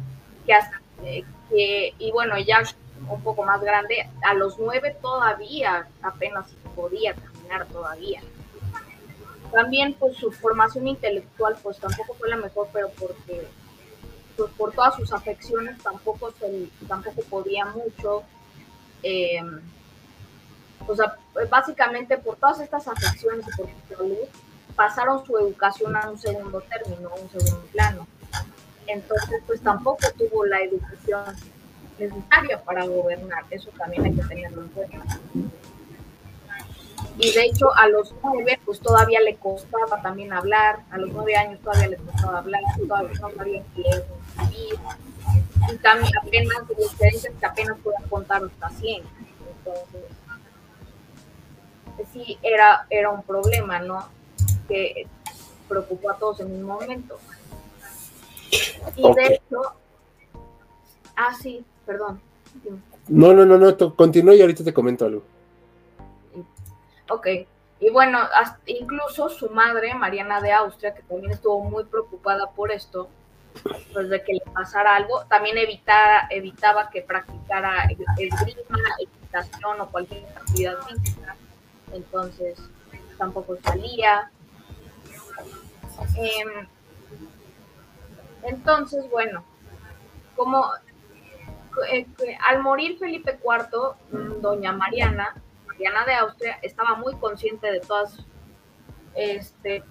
que hasta, eh, que, y bueno, ya un poco más grande, a los 9 todavía apenas podía caminar todavía. También pues su formación intelectual pues tampoco fue la mejor, pero porque pues por todas sus afecciones tampoco, se, tampoco podía mucho. Eh, o sea, básicamente por todas estas afecciones y por su salud, pasaron su educación a un segundo término, a un segundo plano. Entonces, pues tampoco tuvo la educación necesaria para gobernar. Eso también hay que tenerlo en cuenta y de hecho a los nueve pues todavía le costaba también hablar, a los nueve años todavía le costaba hablar, todavía no sabía leer y también apenas diferentes que apenas podían contar hasta 100. Entonces, sí, era, era un problema, ¿no? Que preocupó a todos en un momento. Y de hecho, ah, sí, perdón. No, no, no, no, continúa y ahorita te comento algo. Ok. Y bueno, incluso su madre, Mariana de Austria, que también estuvo muy preocupada por esto, pues de que le pasara algo. También evitara, evitaba que practicara esgrima, equitación o cualquier actividad física. Entonces tampoco salía. Em, entonces, bueno, como eh, al morir Felipe IV, mm, doña Mariana, Mariana de Austria, estaba muy consciente de todas, este,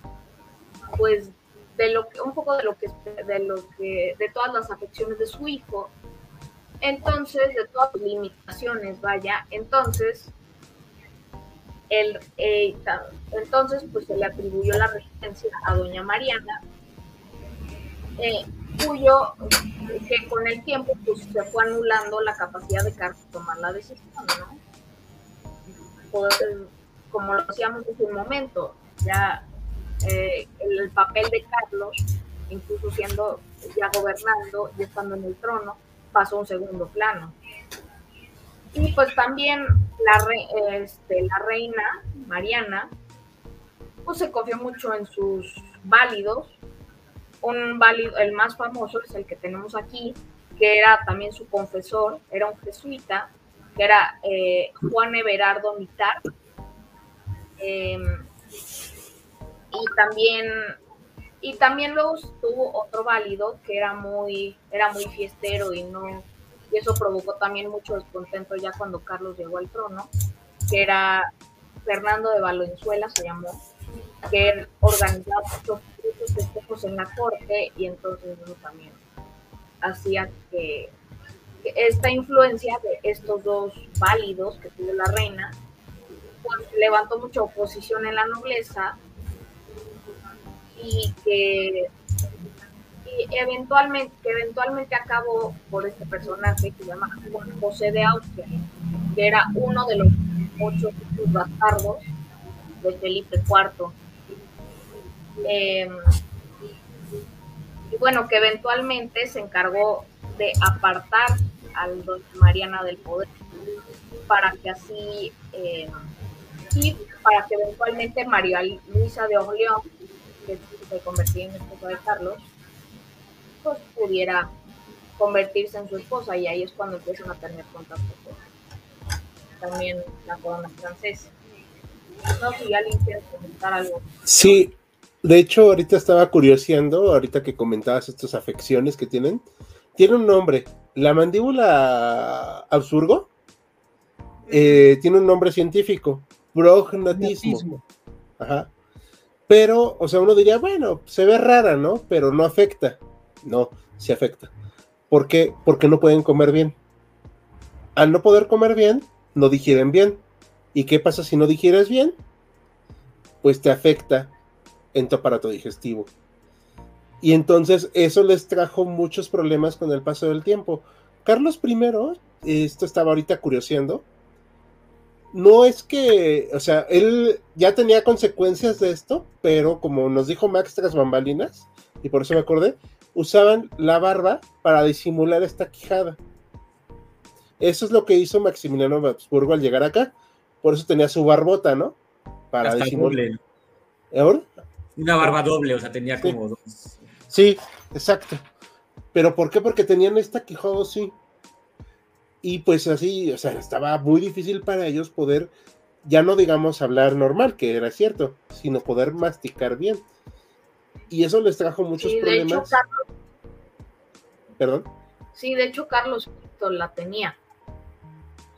pues, de lo que, un poco de lo que, de lo que, de todas las afecciones de su hijo, entonces, de todas las limitaciones, vaya, entonces, eh, entonces, pues se le atribuyó la regencia a doña Mariana, eh, cuyo que con el tiempo pues se fue anulando la capacidad de Carlos tomar la decisión, ¿no? como lo hacíamos en su momento, ya eh, el, papel de Carlos, incluso siendo ya gobernando y estando en el trono, pasó a un segundo plano. Y pues también la, este, la reina Mariana, pues se confió mucho en sus válidos, un válido, el más famoso es el que tenemos aquí, que era también su confesor, era un jesuita, que era eh, Juan Everardo Mitar. Em, y también y también luego tuvo otro válido que era muy era muy fiestero y no y eso provocó también mucho descontento ya cuando Carlos llegó al trono que era Fernando de Valenzuela se llamó que organizaba muchos festejos en la corte y entonces eso también hacía que, esta influencia de estos dos válidos que tuvo la reina pues levantó mucha oposición en la nobleza y que eventualmente que eventualmente acabó por este personaje que se llama José de Austria que era uno de los ocho bastardos de Felipe IV Em, y bueno, que eventualmente se encargó de apartar al doña Mariana del poder para que así em, y para que eventualmente María Luisa de Orleón, que se convertía en esposa de Carlos, pues pudiera convertirse en su esposa y ahí es cuando empiezan a tener contacto con también la corona francesa. No sé si alguien quiere comentar algo. Sí, de hecho, ahorita estaba curioseando, ahorita que comentabas estas afecciones que tienen, tiene un nombre. La mandíbula absurgo eh, tiene un nombre científico, prognatismo. Ajá. Pero, o sea, uno diría, bueno, se ve rara, ¿no? Pero no afecta. No, se afecta. ¿Por qué? Porque no pueden comer bien. Al no poder comer bien, no digieren bien. ¿Y qué pasa si no digieres bien? Pues te afecta en tu aparato digestivo. Y entonces eso les trajo muchos problemas con el paso del tiempo. Carlos I, esto estaba ahorita curioseando, no es que, o sea, él ya tenía consecuencias de esto, pero como nos dijo Max tras bambalinas, y por eso me acordé, usaban la barba para disimular esta quijada. Eso es lo que hizo Maximiliano Habsburgo al llegar acá. Por eso tenía su barbota, ¿no? Para disimular. ¿Ahora? Una barba doble, o sea, tenía como dos. Sí, exacto. ¿Pero por qué? Porque tenían esta quijada sí. Y pues así, o sea, estaba muy difícil para ellos poder, ya no digamos hablar normal, que era cierto, sino poder masticar bien. Y eso les trajo muchos problemas. ¿Perdón? Sí, de hecho Carlos la tenía.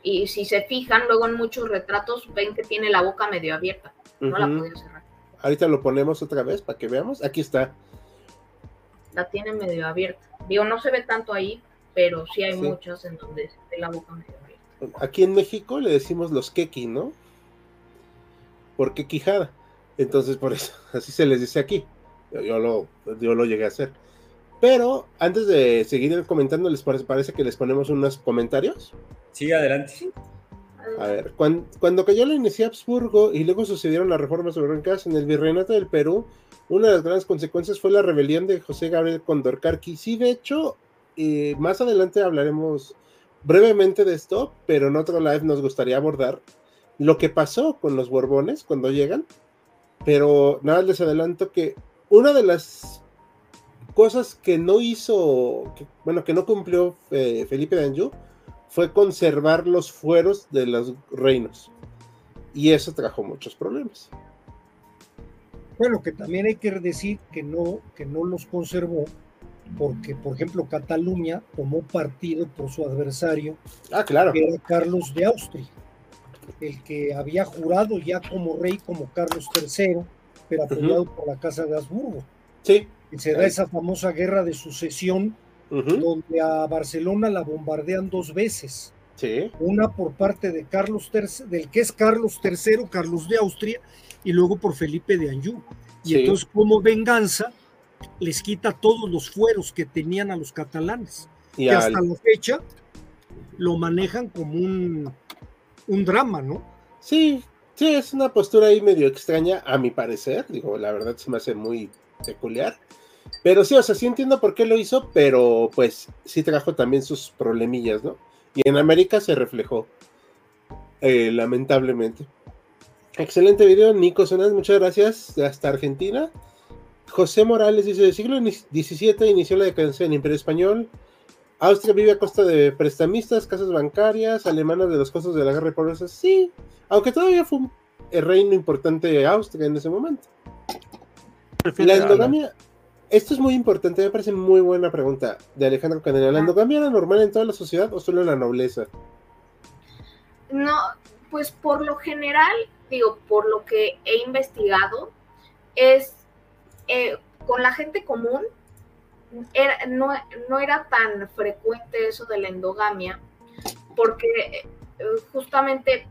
Y si se fijan, luego en muchos retratos ven que tiene la boca medio abierta. No la podía cerrar. Ahorita lo ponemos otra vez para que veamos. Aquí está. La tiene medio abierta. Digo, no se ve tanto ahí, pero sí hay muchos en donde está la boca medio abierta. Aquí en México le decimos los keki, ¿no? ¿Por qué quijada? Entonces, por eso, así se les dice aquí. Yo, lo, yo lo llegué a hacer. Pero antes de seguir comentando, ¿les parece, que les ponemos unos comentarios? Sí, adelante. A ver, cuando, cayó la inicia Habsburgo y luego sucedieron las reformas soberanas en el virreinato del Perú, una de las grandes consecuencias fue la rebelión de José Gabriel Condorcarqui. Sí, de hecho, eh, más adelante hablaremos brevemente de esto, pero en otro live nos gustaría abordar lo que pasó con los Borbones cuando llegan. Pero nada, les adelanto que una de las cosas que no hizo, bueno, que no cumplió eh, Felipe de Anjou fue conservar los fueros de los reinos. Y eso trajo muchos problemas. Bueno, que también hay que decir que no, que no los conservó, porque, por ejemplo, Cataluña tomó partido por su adversario, ah, claro. que era Carlos de Austria, el que había jurado ya como rey como Carlos III, pero apoyado por la Casa de Habsburgo. Sí. Y se da esa famosa guerra de sucesión, donde a Barcelona la bombardean dos veces. Sí. Una por parte de Carlos III, del que es Carlos III, Carlos de Austria, y luego por Felipe de Anjou. Y entonces, como venganza, les quita todos los fueros que tenían a los catalanes, y que hasta la fecha lo manejan como un, un drama, ¿no? Sí, sí, es una postura ahí medio extraña, a mi parecer, digo, la verdad se me hace muy peculiar. Pero sí, o sea, sí entiendo por qué lo hizo, pero pues sí trajo también sus problemillas, ¿no? Y en América se reflejó, eh, lamentablemente. Excelente video, Nico Sonas, muchas gracias. Hasta Argentina. José Morales dice: del siglo XVII inició la decadencia del Imperio Español. Austria vive a costa de prestamistas, casas bancarias, alemanas de los costos de la guerra de pobreza. Sí, aunque todavía fue un reino importante de Austria en ese momento. La endogamia, esto es muy importante, me parece muy buena pregunta de Alejandro Canela. ¿La endogamia era normal en toda la sociedad o solo en la nobleza? No, pues por lo general digo, por lo que he investigado, es eh, con la gente común, no, era tan frecuente eso de la endogamia, porque eh, justamente,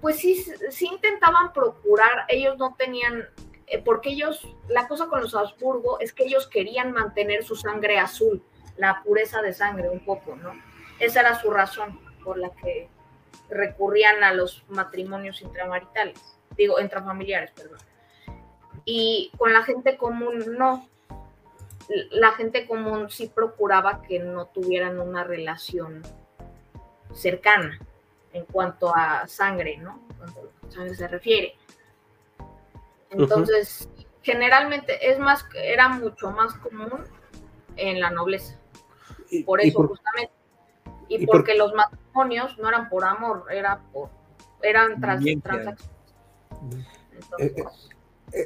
pues sí, sí intentaban procurar, ellos no tenían, eh, porque ellos, la cosa con los Habsburgo es que ellos querían mantener su sangre azul, la pureza de sangre un poco, ¿no? Esa era su razón por la que recurrían a los matrimonios intramaritales, digo, intrafamiliares, perdón. Y con la gente común no. La gente común sí procuraba que no tuvieran una relación cercana en cuanto a sangre, ¿no? Cuando sangre se refiere. Entonces, generalmente es más, era mucho más común en la nobleza. Por eso, justamente. Y, porque los matrimonios no eran por amor, era por, eran transacciones. Eh, eh, eh,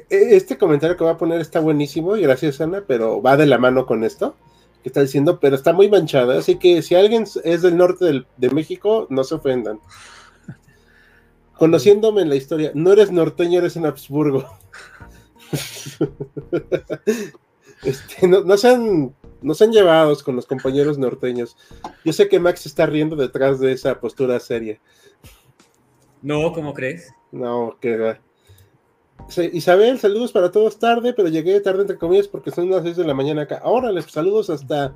este comentario que voy a poner está buenísimo y gracias Ana, pero va de la mano con esto que está diciendo, pero está muy manchada, así que si alguien es del norte de México, no se ofendan. Conociéndome en la historia, no eres norteño, eres en Habsburgo. Este, no, sean, no sean llevados con los compañeros norteños. Yo sé que Max está riendo detrás de esa postura seria. No, ¿cómo crees? No, que va. Isabel, saludos para todos tarde, pero llegué tarde entre comillas porque son las 6 de la mañana acá. Ahora les saludos hasta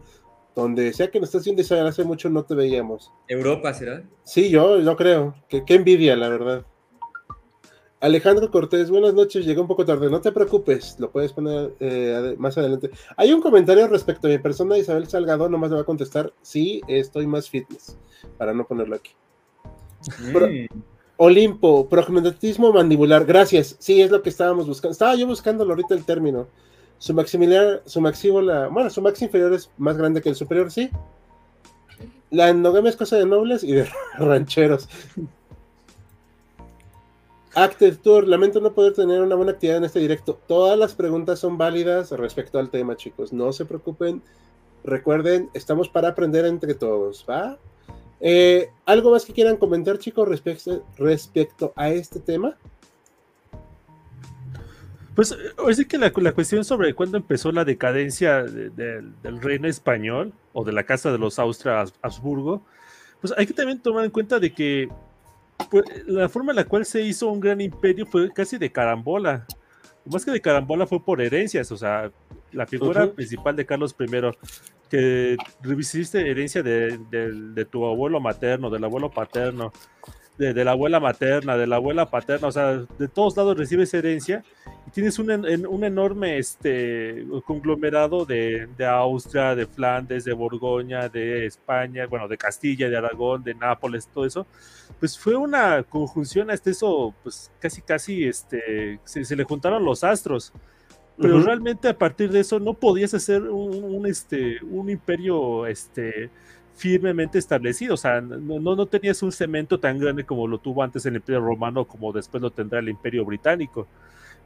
donde sea que nos estás viendo Isabel, hace mucho no te veíamos. Europa, ¿será? Sí, yo, yo creo. Que, qué envidia, la verdad. Alejandro Cortés, buenas noches, llegó un poco tarde, no te preocupes, lo puedes poner eh, más adelante. Hay un comentario respecto a mi persona, Isabel Salgado, nomás le va a contestar, sí, estoy más fitness, para no ponerlo aquí. Mm. Olimpo, prognatismo mandibular, gracias, sí, es lo que estábamos buscando, estaba yo buscándolo ahorita el término. Su maximilar, su maxívola, bueno, su max inferior es más grande que el superior, sí. La endogamia es cosa de nobles y de rancheros. Active Tour, lamento no poder tener una buena actividad en este directo. Todas las preguntas son válidas respecto al tema, chicos. No se preocupen. Recuerden, estamos para aprender entre todos, ¿va? Eh, ¿Algo más que quieran comentar, chicos, respecto, respecto a este tema? Pues sí que la, cuestión sobre cuándo empezó la decadencia del reino español o de la casa de los Austria-Habsburgo, pues hay que también tomar en cuenta de que pues, la forma en la cual se hizo un gran imperio fue casi de carambola. Más que de carambola fue por herencias, o sea, la figura principal de Carlos I, que recibiste herencia de, de, tu abuelo materno, del abuelo paterno, de, la abuela materna, de la abuela paterna, o sea, de todos lados recibes herencia y tienes un, un enorme este, conglomerado de, Austria, de Flandes, de Borgoña, de España, bueno, de Castilla, de Aragón, de Nápoles, todo eso. Pues fue una conjunción hasta eso, pues casi, casi, este, se, le juntaron los astros. Pero realmente a partir de eso no podías hacer un, este, un imperio este, firmemente establecido, o sea, no, no tenías un cemento tan grande como lo tuvo antes el imperio romano, como después lo tendrá el imperio británico.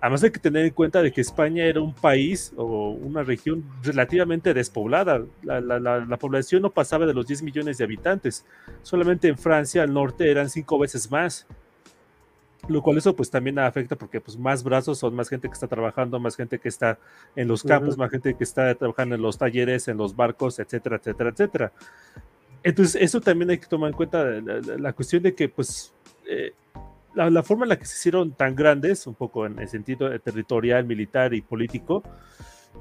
Además hay que tener en cuenta de que España era un país o una región relativamente despoblada. La, población no pasaba de los 10 millones de habitantes. Solamente en Francia, al norte, eran cinco veces más. Lo cual eso pues también afecta porque pues más brazos son más gente que está trabajando, más gente que está en los campos, más gente que está trabajando en los talleres, en los barcos, etcétera, etcétera, etcétera. Entonces eso también hay que tomar en cuenta la, cuestión de que pues eh, la, forma en la que se hicieron tan grandes, un poco en el sentido territorial, militar y político,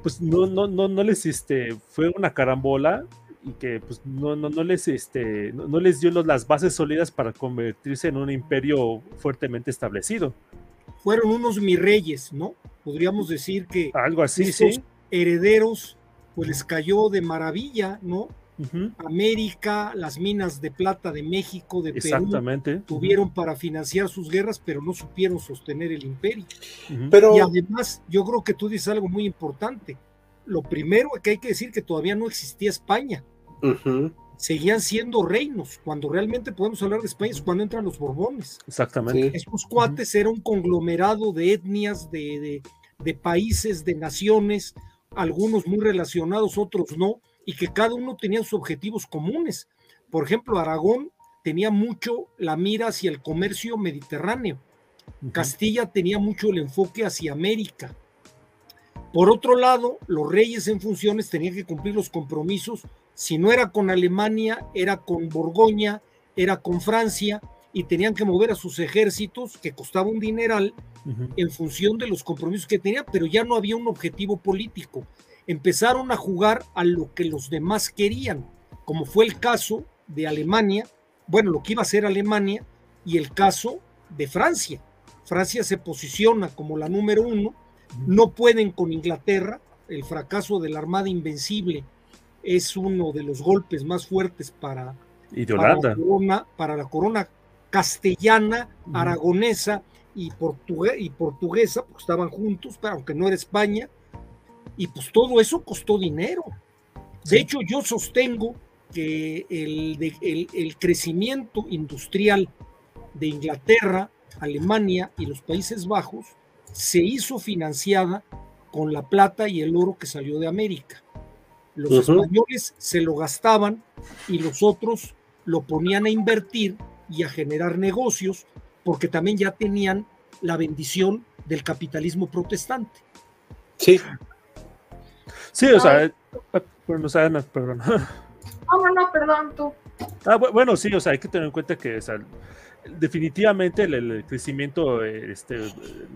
pues no, no, no, no les este, fue una carambola y que pues no, no, no les este no, les dio las bases sólidas para convertirse en un imperio fuertemente establecido. Fueron unos mirreyes, ¿no? Podríamos decir que algo así, sí. herederos pues les cayó de maravilla, ¿no? América, las minas de plata de México, de Perú, tuvieron para financiar sus guerras, pero no supieron sostener el imperio. pero... Y además, yo creo que tú dices algo muy importante. Lo primero que hay que decir que todavía no existía España. Seguían siendo reinos. Cuando realmente podemos hablar de España es cuando entran los Borbones. Exactamente. Estos cuates eran un conglomerado de etnias, de, de países, de naciones, algunos muy relacionados, otros no y que cada uno tenía sus objetivos comunes. Por ejemplo, Aragón tenía mucho la mira hacia el comercio mediterráneo. Castilla tenía mucho el enfoque hacia América. Por otro lado, los reyes en funciones tenían que cumplir los compromisos. Si no era con Alemania, era con Borgoña, era con Francia, y tenían que mover a sus ejércitos, que costaba un dineral, en función de los compromisos que tenían, pero ya no había un objetivo político empezaron a jugar a lo que los demás querían, como fue el caso de Alemania, bueno, lo que iba a ser Alemania y el caso de Francia. Francia se posiciona como la número uno, no pueden con Inglaterra, el fracaso de la Armada Invencible es uno de los golpes más fuertes para, para, la, corona, para la corona castellana, aragonesa y, y portuguesa, porque estaban juntos, pero aunque no era España, y pues todo eso costó dinero. De hecho, yo sostengo que el, el, crecimiento industrial de Inglaterra, Alemania y los Países Bajos se hizo financiada con la plata y el oro que salió de América. Los españoles se lo gastaban y los otros lo ponían a invertir y a generar negocios porque también ya tenían la bendición del capitalismo protestante. Sí, Sí, o sea, eh, bueno, o sea, no, perdón. No, no, no, perdón, tú. Ah, bueno, sí, o sea, hay que tener en cuenta que o sea, definitivamente el, crecimiento este,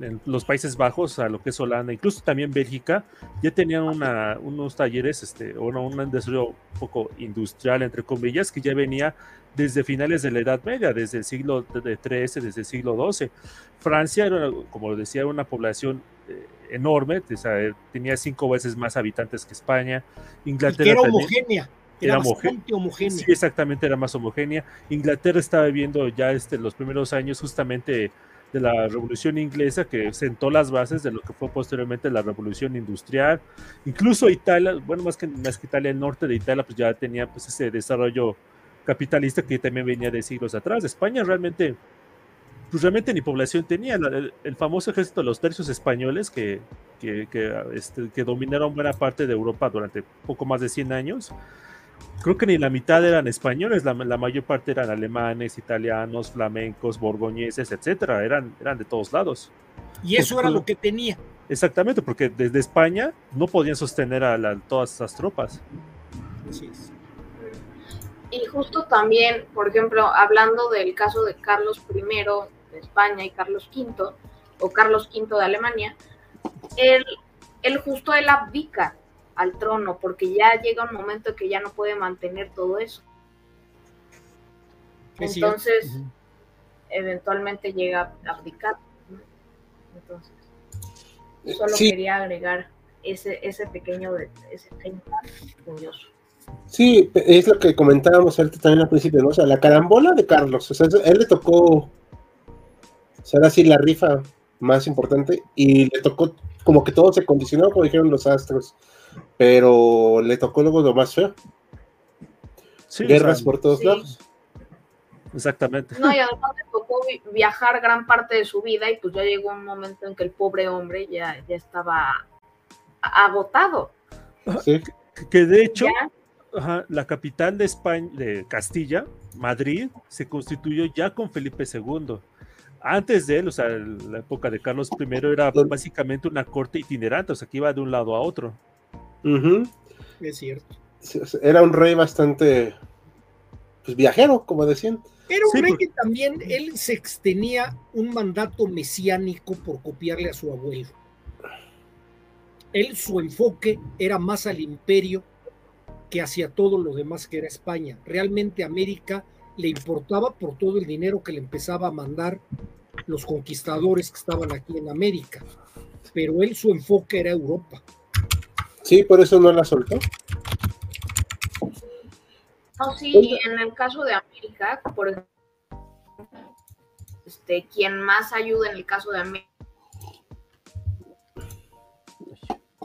en los Países Bajos, a lo que es Holanda, incluso también Bélgica, ya tenían una, unos talleres, este, o un desarrollo un poco industrial, entre comillas, que ya venía desde finales de la Edad Media, desde el siglo XIII, desde el siglo XII. Francia, era, como decía, una población eh, enorme, tenía cinco veces más habitantes que España. Inglaterra era homogénea. Era, bastante homogénea. Sí, exactamente, era más homogénea. Inglaterra estaba viviendo ya este, los primeros años justamente de la Revolución Inglesa que sentó las bases de lo que fue posteriormente la Revolución Industrial. Incluso Italia, bueno, más que, más que Italia, el norte de Italia, pues ya tenía pues ese desarrollo capitalista que también venía de siglos atrás. España realmente pues realmente ni población tenía. El, famoso ejército de los tercios españoles que, que, este, que, dominaron buena parte de Europa durante poco más de 100 años. Creo que ni la mitad eran españoles, la, mayor parte eran alemanes, italianos, flamencos, borgoñeses, etcétera, eran, eran de todos lados. Y eso era lo que tenía. Exactamente, porque desde España no podían sostener a todas esas tropas. Así es. Y justo también, por ejemplo, hablando del caso de Carlos I, de España y Carlos V, o Carlos V de Alemania, él, él justo él abdica al trono, porque ya llega un momento que ya no puede mantener todo eso. Entonces, eventualmente llega a abdicar. Entonces, solo quería agregar ese, ese pequeño, ese pequeño curioso. Sí, es lo que comentábamos ahorita también al principio, ¿no? O sea, la carambola de Carlos, o sea, él le tocó será así la rifa más importante y le tocó como que todo se condicionó, como dijeron los astros, pero le tocó luego lo más feo. Guerras por todos lados. Exactamente. No, y además le tocó viajar gran parte de su vida y pues ya llegó un momento en que el pobre hombre ya, ya estaba agotado. Sí. Que de hecho, la capital de España, de Castilla, Madrid, se constituyó ya con Felipe II. Antes de él, o sea, la época de Carlos I era básicamente una corte itinerante, o sea, que iba de un lado a otro. Es cierto. Era un rey bastante pues, viajero, como decían. Era un rey que también él se extenía un mandato mesiánico por copiarle a su abuelo. Él, su enfoque era más al imperio que hacia todo lo demás que era España. Realmente América le importaba por todo el dinero que le empezaba a mandar los conquistadores que estaban aquí en América. Pero él, su enfoque era Europa. Sí, por eso no la soltó. No, sí, en el caso de América, por ejemplo, este, quien más ayuda en el caso de América.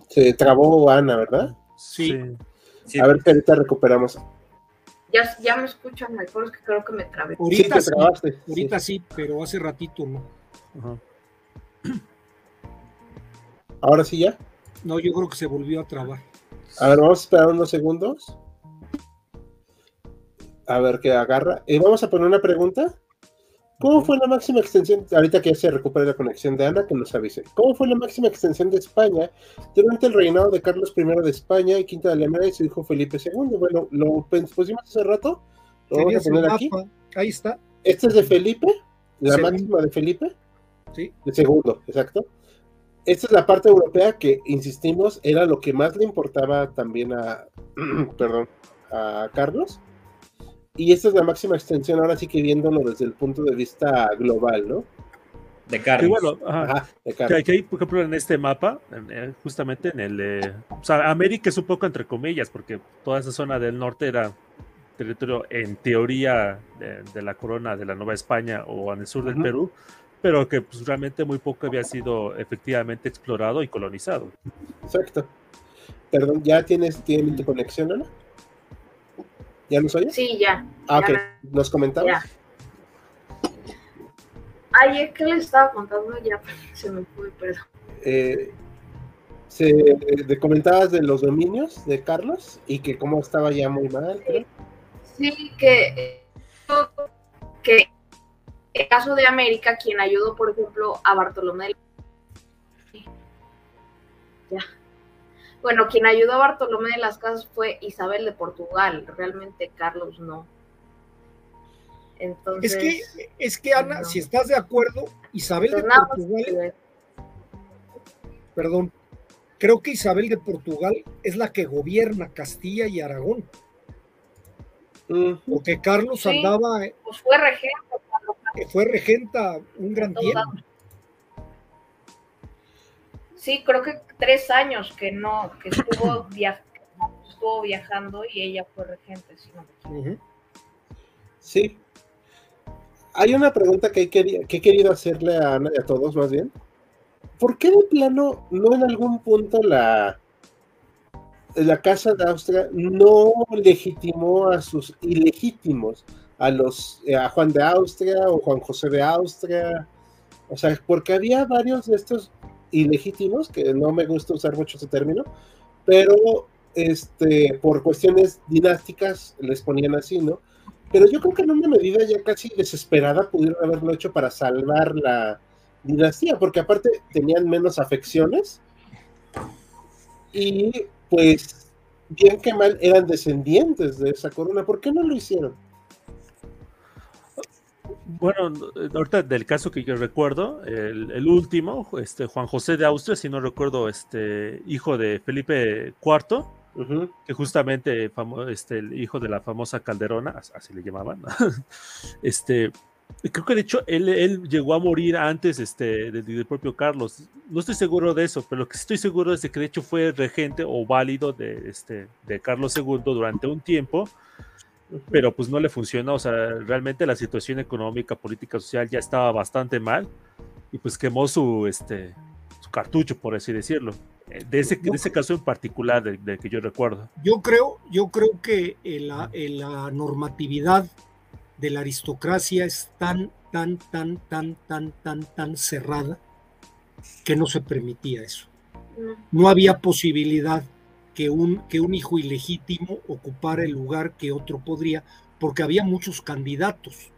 Se trabó Ana, ¿verdad? Sí. A ver que ahorita recuperamos. Ya, ya me escuchan mejor, es que creo que me trabé. Ahorita sí, ahorita sí. pero hace ratito no. ¿Ahora sí ya? No, yo creo que se volvió a trabar. A ver, vamos a esperar unos segundos. A ver qué agarra. Y vamos a poner una pregunta. ¿Cómo fue la máxima extensión? Ahorita que ya se recupera la conexión de Ana, que nos avise. ¿Cómo fue la máxima extensión de España durante el reinado de Carlos I de España y quinta de Alemania y su hijo Felipe II? Bueno, lo pusimos hace rato. Lo vamos a poner aquí. Ahí está. Este es de Felipe, la máxima de Felipe. Sí. El segundo, exacto. Esta es la parte europea que, insistimos, era lo que más le importaba también a, perdón, a Carlos y esta es la máxima extensión, ahora sí que viéndolo desde el punto de vista global, ¿no? De Carlos. bueno, Que, hay, por ejemplo, en este mapa, justamente en el de. O sea, América es un poco entre comillas, porque toda esa zona del norte era territorio, en teoría, de, la corona de la Nueva España o en el sur del Perú, pero que pues, realmente muy poco había sido efectivamente explorado y colonizado. Exacto. Perdón, ¿ya tienes, tienes tu conexión, Ana? ¿Ya nos oyes? Sí, ya. Ah, ok. ¿Nos comentabas? Ay, ¿qué le estaba contando? Ya se me fue, perdón. Eh, se, de, comentabas de los dominios de Carlos y que cómo estaba ya muy mal. Sí, que, que el caso de América, quien ayudó, por ejemplo, a Bartolomé. Ya. Bueno, quien ayudó a Bartolomé de las Casas fue Isabel de Portugal, realmente Carlos no. Entonces, es que, es que Ana, si estás de acuerdo, Isabel de Portugal, perdón, creo que Isabel de Portugal es la que gobierna Castilla y Aragón. Porque Carlos andaba. Pues fue regenta. Fue regenta un gran tiempo. Sí, creo que tres años que no, que estuvo, estuvo viajando y ella fue regente. Sí. Hay una pregunta que, que he querido hacerle a Ana y a todos más bien. ¿Por qué de plano no en algún punto la, la Casa de Austria no legitimó a sus ilegítimos, a los a Juan de Austria o Juan José de Austria? O sea, porque había varios de estos ilegítimos, que no me gusta usar mucho ese término, pero este, por cuestiones dinásticas les ponían así, ¿no? Pero yo creo que en una medida ya casi desesperada pudieron haberlo hecho para salvar la dinastía, porque aparte tenían menos afecciones y pues bien que mal eran descendientes de esa corona. ¿Por qué no lo hicieron? Bueno, ahorita del caso que yo recuerdo, el, último, este Juan José de Austria, si no recuerdo, este hijo de Felipe IV, que justamente este, el hijo de la famosa Calderona, así le llamaban, este, creo que de hecho él, llegó a morir antes este, del, propio Carlos. No estoy seguro de eso, pero lo que estoy seguro es de que de hecho fue regente o válido de, este, de Carlos II durante un tiempo pero pues no le funcionó, o sea, realmente la situación económica, política, social ya estaba bastante mal y pues quemó su, este, cartucho, por así decirlo. Eh, de ese, de ese caso en particular de, que yo recuerdo. Yo creo, yo creo que la, la normatividad de la aristocracia es tan, tan, tan, tan, tan, tan, tan cerrada que no se permitía eso. No había posibilidad que un, que un hijo ilegítimo ocupara el lugar que otro podría, porque había muchos candidatos.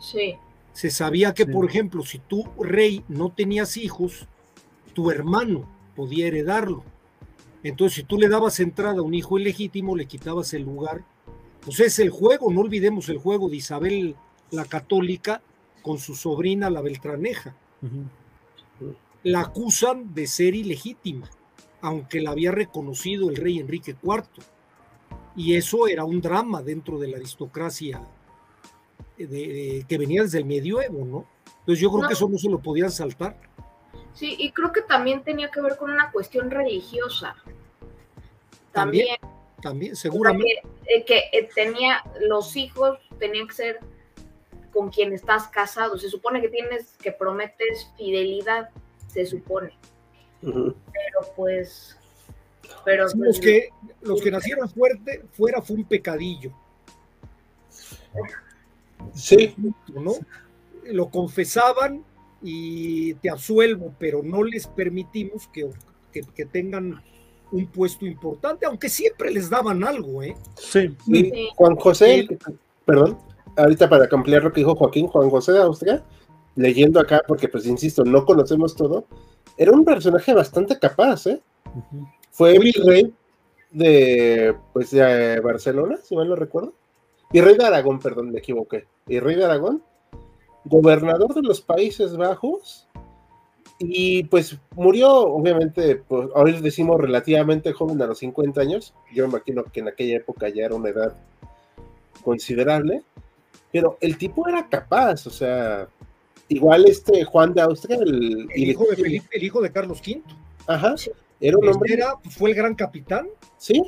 Sí. Se sabía que, por ejemplo, si tú, rey, no tenías hijos, tu hermano podía heredarlo. Entonces, si tú le dabas entrada a un hijo ilegítimo, le quitabas el lugar. Pues es el juego, no olvidemos el juego de Isabel la Católica con su sobrina la Beltraneja. La acusan de ser ilegítima, aunque la había reconocido el rey Enrique IV. Y eso era un drama dentro de la aristocracia que venía desde el medioevo, ¿no? Entonces yo creo que eso no se lo podían saltar. Sí, y creo que también tenía que ver con una cuestión religiosa. También. También, seguramente. Eh, que, eh, tenía, los hijos tenían que ser con quien estás casado. Se supone que tienes, que prometes fidelidad, se supone. Pero pues... Pero los, pues, que, los que nacieron fuerte, fuera fue un pecadillo. Sí. ¿no? Lo confesaban y te absuelvo, pero no les permitimos que, que, tengan un puesto importante, aunque siempre les daban algo, ¿eh? Sí. Juan José, perdón, ahorita para ampliar lo que dijo Joaquín, Juan José de Austria, leyendo acá, porque pues insisto, no conocemos todo, era un personaje bastante capaz, ¿eh? Fue virrey de, pues, de Barcelona, si mal no recuerdo. Y rey de Aragón, perdón, me equivoqué. Y rey de Aragón, gobernador de los Países Bajos, y pues murió, obviamente, pues, hoy decimos relativamente joven, a los 50 años. Yo me imagino que en aquella época ya era una edad considerable, pero el tipo era capaz, o sea, igual este Juan de Austria, el, hijo de Felipe, el hijo de Carlos V. Ajá, era un hombre. Fue el gran capitán. Sí,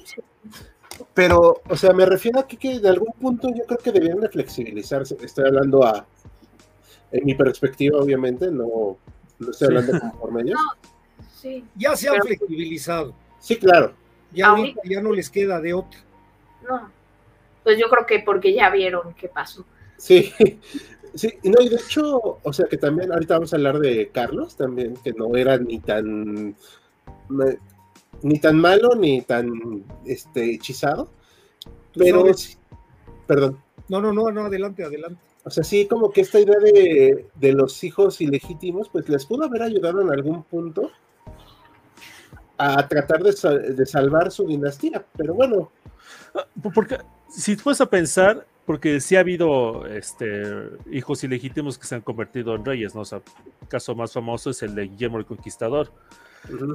pero, o sea, me refiero a que, que de algún punto yo creo que debieron de flexibilizarse. Estoy hablando a, en mi perspectiva, obviamente, no, no estoy hablando conforme ellos. sí. Ya se han flexibilizado. Sí, claro. Ya, ya no les queda de otra. No. Pues yo creo que porque ya vieron qué pasó. Sí, sí, no, y de hecho, o sea que también ahorita vamos a hablar de Carlos también, que no era ni tan ni tan malo ni tan este, hechizado. Pero, perdón. No, no, no, no, adelante, adelante. O sea, sí, como que esta idea de, los hijos ilegítimos, pues les pudo haber ayudado en algún punto a tratar de, de salvar su dinastía, pero bueno. Ah, porque si tú a pensar, porque sí ha habido este, hijos ilegítimos que se han convertido en reyes, ¿no? O sea, el caso más famoso es el de Guillermo el Conquistador.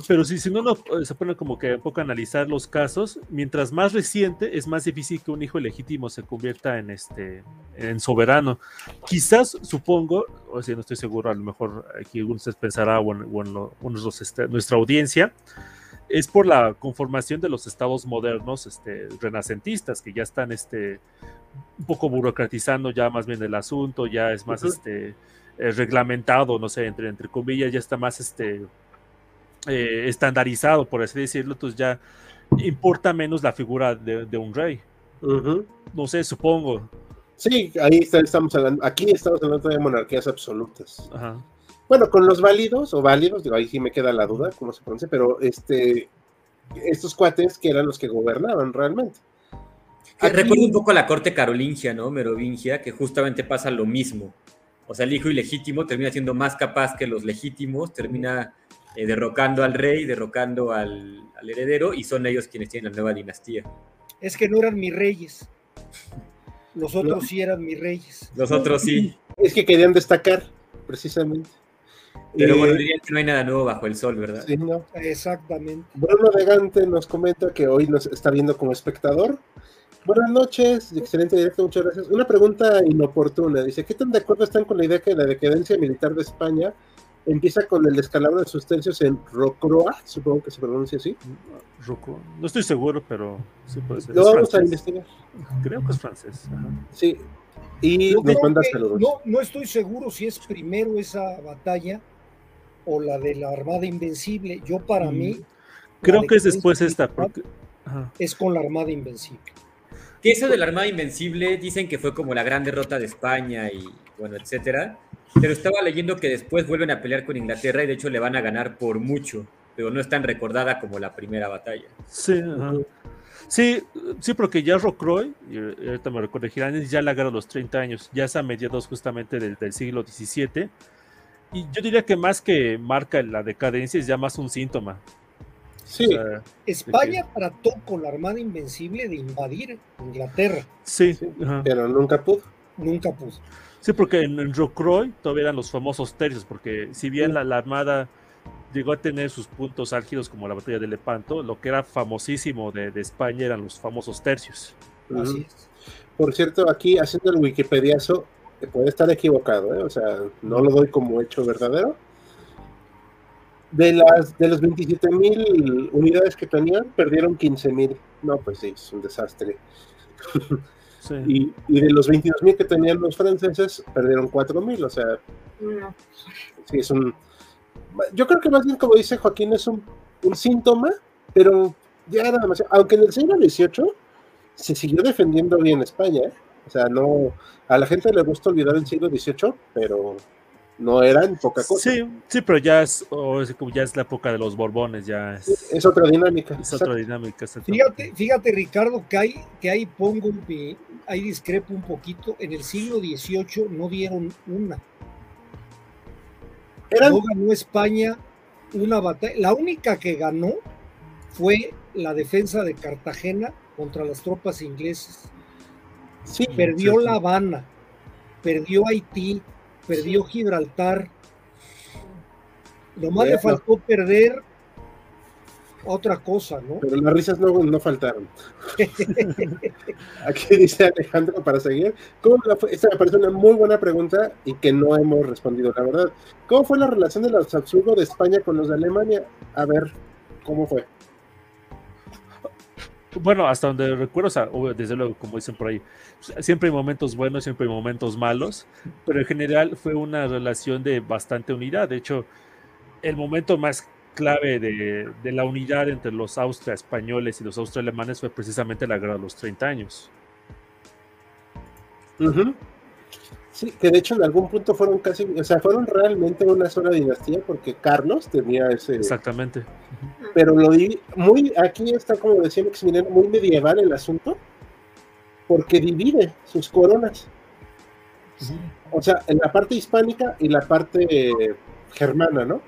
Pero si, si uno eh, se pone como que un poco a analizar los casos, mientras más reciente es más difícil que un hijo legítimo se convierta en este en soberano. Quizás, supongo, o sea, no estoy seguro, a lo mejor aquí algunos pensará o en, este, nuestra audiencia, es por la conformación de los estados modernos este, renacentistas, que ya están este, un poco burocratizando ya más bien el asunto, ya es más este, eh, reglamentado, no sé, entre, entre comillas, ya está más este, eh, estandarizado, por así decirlo, entonces ya importa menos la figura de, un rey. No sé, supongo. Sí, ahí estamos hablando, aquí estamos hablando de monarquías absolutas. Bueno, con los válidos o válidos, digo, ahí sí me queda la duda cómo se pronuncia, pero este, estos cuates que eran los que gobernaban realmente. Recuerdo un poco a la corte carolingia, ¿no? Merovingia, que justamente pasa lo mismo. O sea, el hijo ilegítimo termina siendo más capaz que los legítimos, termina eh, derrocando al rey, derrocando al, heredero, y son ellos quienes tienen la nueva dinastía. Es que no eran mis reyes. Los otros sí eran mis reyes. Los otros sí. Es que querían destacar, precisamente. Pero bueno, eh, dirían que no hay nada nuevo bajo el sol, ¿verdad? Sí, no. Exactamente. Bruno de Gante nos comenta que hoy nos está viendo como espectador. Buenas noches, excelente directo, muchas gracias. Una pregunta inoportuna. Dice, ¿qué tan de acuerdo están con la idea que la decadencia militar de España empieza con el descalabro de sus tercios en Rocroa, supongo que se pronuncia así. No estoy seguro, pero sí puede ser. Lo vamos a investigar. Creo que es francés. Sí. Y nos manda saludos. No, no estoy seguro si es primero esa batalla o la de la Armada Invencible. Yo para mí... Mm, creo que es después esta. Es con la Armada Invencible. Que eso de la Armada Invencible dicen que fue como la gran derrota de España y bueno, etcétera. Pero estaba leyendo que después vuelven a pelear con Inglaterra y de hecho le van a ganar por mucho, pero no es tan recordada como la primera batalla. Sí, sí, sí, porque ya Rocroi, y ahorita me recorregirán, ya la ganó a los 30 años, ya es a mediados justamente del, del siglo XVII. Y yo diría que más que marca la decadencia es ya más un síntoma. Sí. España trató con la Armada Invencible de invadir Inglaterra. Sí, pero nunca pudo. Nunca pudo. Sí, porque en, en Rocroi todavía eran los famosos tercios, porque si bien la, Armada llegó a tener sus puntos álgidos como la batalla de Lepanto, lo que era famosísimo de, España eran los famosos tercios. Así es. Por cierto, aquí haciendo el Wikipediazo, puede estar equivocado, ¿eh? o sea, no lo doy como hecho verdadero. De las de los 27 mil unidades que tenían, perdieron 15 mil. No, pues sí, es un desastre. Y, de los 22 mil que tenían los franceses, perdieron 4 mil, o sea, sí, es un... Yo creo que más bien, como dice Joaquín, es un, un síntoma, pero ya era demasiado... Aunque en el siglo XVIII se siguió defendiendo bien España, ¿eh? O sea, no, a la gente le gusta olvidar el siglo XVIII, pero no eran poca cosa. Sí, sí, pero ya es, ya es la época de los Borbones, ya es, es otra dinámica. Es otra dinámica. Fíjate, fíjate, Ricardo, que hay, que hay pongo, hay discrepo un poquito. En el siglo XVIII no dieron una. No ganó España una batalla. La única que ganó fue la defensa de Cartagena contra las tropas inglesas. Sí, perdió La Habana, perdió Haití, perdió Gibraltar. Nomás le faltó perder otra cosa, ¿no? Pero las risas no, no faltaron. Aquí dice Alejandro para seguir. ¿Cómo fue? Esta me parece una muy buena pregunta y que no hemos respondido, la verdad. ¿Cómo fue la relación de los Habsburgo de España con los de Alemania? A ver, ¿cómo fue? Bueno, hasta donde recuerdo, desde luego, como dicen por ahí, siempre hay momentos buenos, siempre hay momentos malos, pero en general fue una relación de bastante unidad. De hecho, el momento más clave de, la unidad entre los austria-españoles y los austro-alemanes fue precisamente la guerra de los 30 años. Sí, que de hecho en algún punto fueron casi, o sea, fueron realmente una sola dinastía porque Carlos tenía ese... Exactamente. Pero lo di muy, aquí está como decía Maximiliano, muy medieval el asunto, porque divide sus coronas. O sea, en la parte hispánica y la parte germana, ¿no?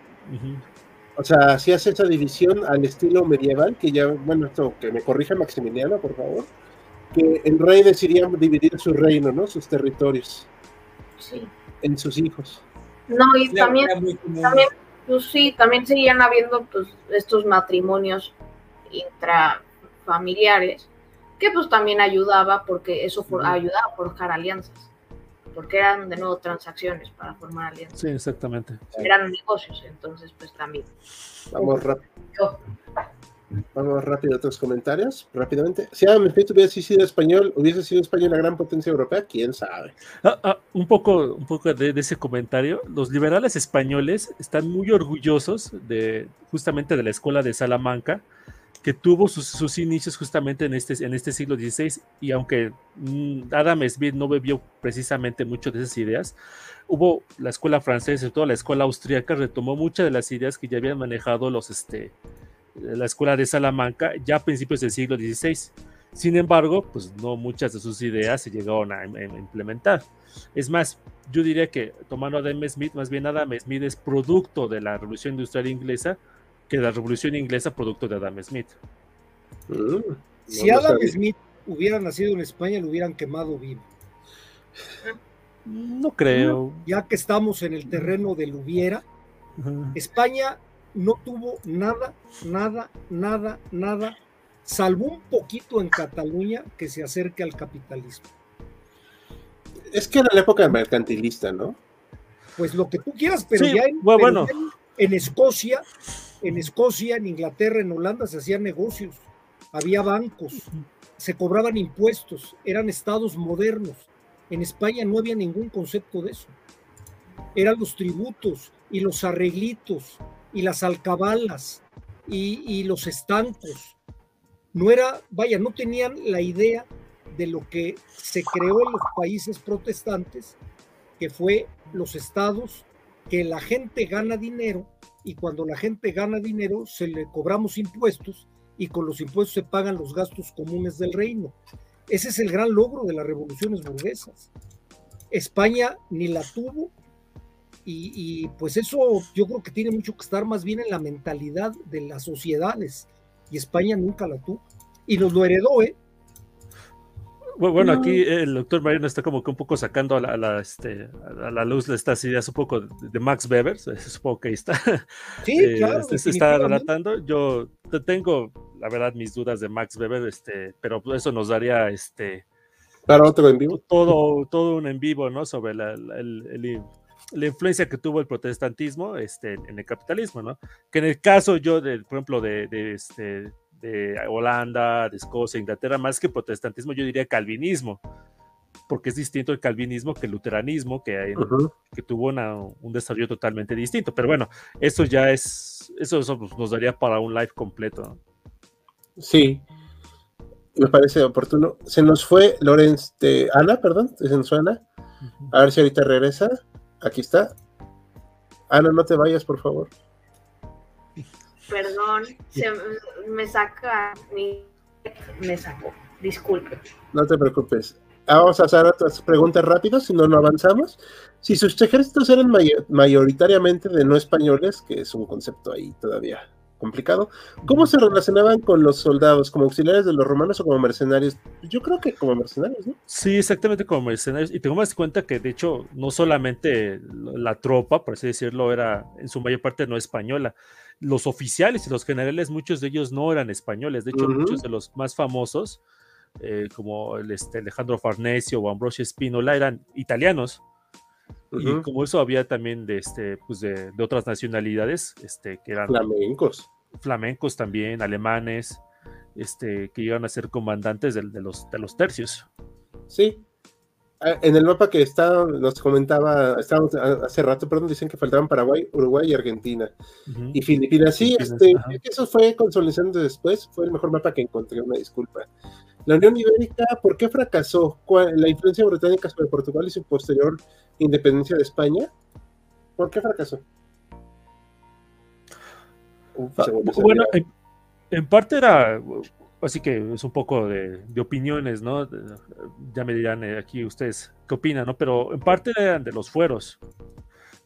O sea, si hace esa división al estilo medieval, que ya, bueno, esto que me corrija Maximiliano, por favor, que el rey decidía dividir su reino, ¿no? Sus territorios. En sus hijos. No, y también, también, pues sí, también seguían habiendo pues estos matrimonios intrafamiliares, que pues también ayudaba porque eso ayudaba a forjar alianzas, porque eran de nuevo transacciones para formar alianzas. Sí, exactamente. Eran negocios, entonces pues también. Vamos rápido. Vamos rápido a otros comentarios, rápidamente. Si Adam Smith hubiese sido español, hubiese sido España una gran potencia europea, quién sabe. Ah, ah, un poco, un poco de, ese comentario. Los liberales españoles están muy orgullosos de justamente de la escuela de Salamanca, que tuvo sus, inicios justamente en este, en este siglo XVI, y aunque mm, Adam Smith no bebió precisamente mucho de esas ideas, hubo la escuela francesa y toda la escuela austríaca retomó muchas de las ideas que ya habían manejado los, este, la escuela de Salamanca ya a principios del siglo XVI. Sin embargo, pues no muchas de sus ideas se llegaron a, implementar. Es más, yo diría que tomando a Adam Smith, más bien Adam Smith es producto de la revolución industrial inglesa que la revolución inglesa producto de Adam Smith. Mm, si Adam Smith hubiera nacido en España, lo hubieran quemado vivo. No creo. Ya que estamos en el terreno del hubiera, España no tuvo nada, nada, nada, nada, salvo un poquito en Cataluña que se acerque al capitalismo. Es que era la época mercantilista, ¿no? Pues lo que tú quieras, pero ya en, bueno, en, Escocia, en Escocia, en Inglaterra, en Holanda se hacían negocios, había bancos, se cobraban impuestos, eran estados modernos. En España no había ningún concepto de eso. eran los tributos y los arreglitos y las alcabalas y, los estancos. No era, vaya, no tenían la idea de lo que se creó en los países protestantes, que fue los estados que la gente gana dinero y cuando la gente gana dinero se le cobramos impuestos y con los impuestos se pagan los gastos comunes del reino. Ese es el gran logro de las revoluciones burguesas. España ni la tuvo y, pues eso yo creo que tiene mucho que estar más bien en la mentalidad de las sociedades y España nunca la tuvo y nos lo heredó, ¿eh? Bueno, aquí el doctor Marino está como que un poco sacando a la, este, a la luz estas ideas un poco de Max Weber, supongo que ahí está. Sí, eh, claro. Este, se está relatando. Yo tengo, la verdad, mis dudas de Max Weber, este, pero eso nos daría este. Para otro en vivo. Todo, todo un en vivo, ¿no? Sobre la, la influencia que tuvo el protestantismo este, en el capitalismo, ¿no? Que en el caso yo, de, por ejemplo, de, de este, de Holanda, de Escocia, Inglaterra, más que protestantismo, yo diría calvinismo, porque es distinto el calvinismo que el luteranismo, que, que tuvo un desarrollo totalmente distinto. Pero bueno, eso ya es, eso, nos daría para un live completo. Sí, me parece oportuno. Se nos fue Lorenz de Ana, perdón, se nos fue Ana. A ver si ahorita regresa. Aquí está. Ana, no te vayas, por favor perdón, se me saca, me sacó, disculpe. No te preocupes. Vamos a hacer otras preguntas rápidas, si no, no avanzamos. Si sus ejércitos eran mayoritariamente de no españoles, que es un concepto ahí todavía complicado, ¿cómo se relacionaban con los soldados? ¿Como auxiliares de los romanos o como mercenarios? Yo creo que como mercenarios, ¿no? Sí, exactamente como mercenarios. Y tengo más cuenta que, de hecho, no solamente la tropa, por así decirlo, era en su mayor parte no española los oficiales y los generales, muchos de ellos no eran españoles. De hecho, muchos de los más famosos, eh, como el, este, Alejandro Farnesio o Ambrosio Spinola, eran italianos. Y como eso había también de, este, pues de, otras nacionalidades, este, que eran flamencos. Flamencos también, alemanes, este, que iban a ser comandantes de, los, de los tercios. Sí, en el mapa que está, nos comentaba, estábamos hace rato, perdón, dicen que faltaban Paraguay, Uruguay y Argentina. Y Filipinas, sí, este, eso fue consolidando después, fue el mejor mapa que encontré, una disculpa. La Unión Ibérica, ¿por qué fracasó? ¿La influencia británica sobre Portugal y su posterior independencia de España? ¿Por qué fracasó? Ah, bueno, en parte era Así que es un poco de, opiniones, ¿no? Ya me dirán eh, aquí ustedes qué opinan, ¿no? Pero en parte eran de los fueros,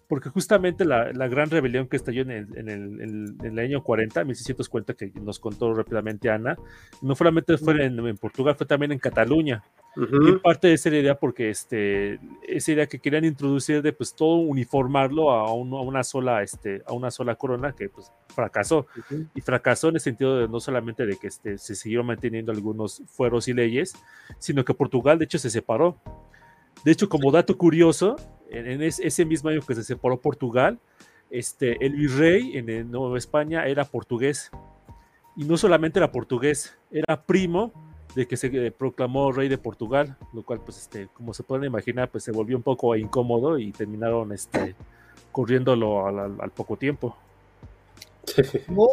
porque justamente la, gran rebelión que estalló en el, en, el, en el, año 40, 1640, que nos contó rápidamente Ana, no solamente fue en, Portugal, fue también en Cataluña. Y parte de esa idea, porque este, esa idea que querían introducir de pues todo uniformarlo a, a una, sola, este, a una sola corona, que pues fracasó. Y fracasó en el sentido de no solamente de que este, se siguieron manteniendo algunos fueros y leyes, sino que Portugal de hecho se separó. De hecho, como dato curioso, en, ese mismo año que se separó Portugal, este, el virrey en Nueva España era portugués. Y no solamente era portugués, era primo de que se proclamó rey de Portugal, lo cual, pues, este, como se pueden imaginar, pues se volvió un poco incómodo y terminaron este, corriéndolo al, poco tiempo. No,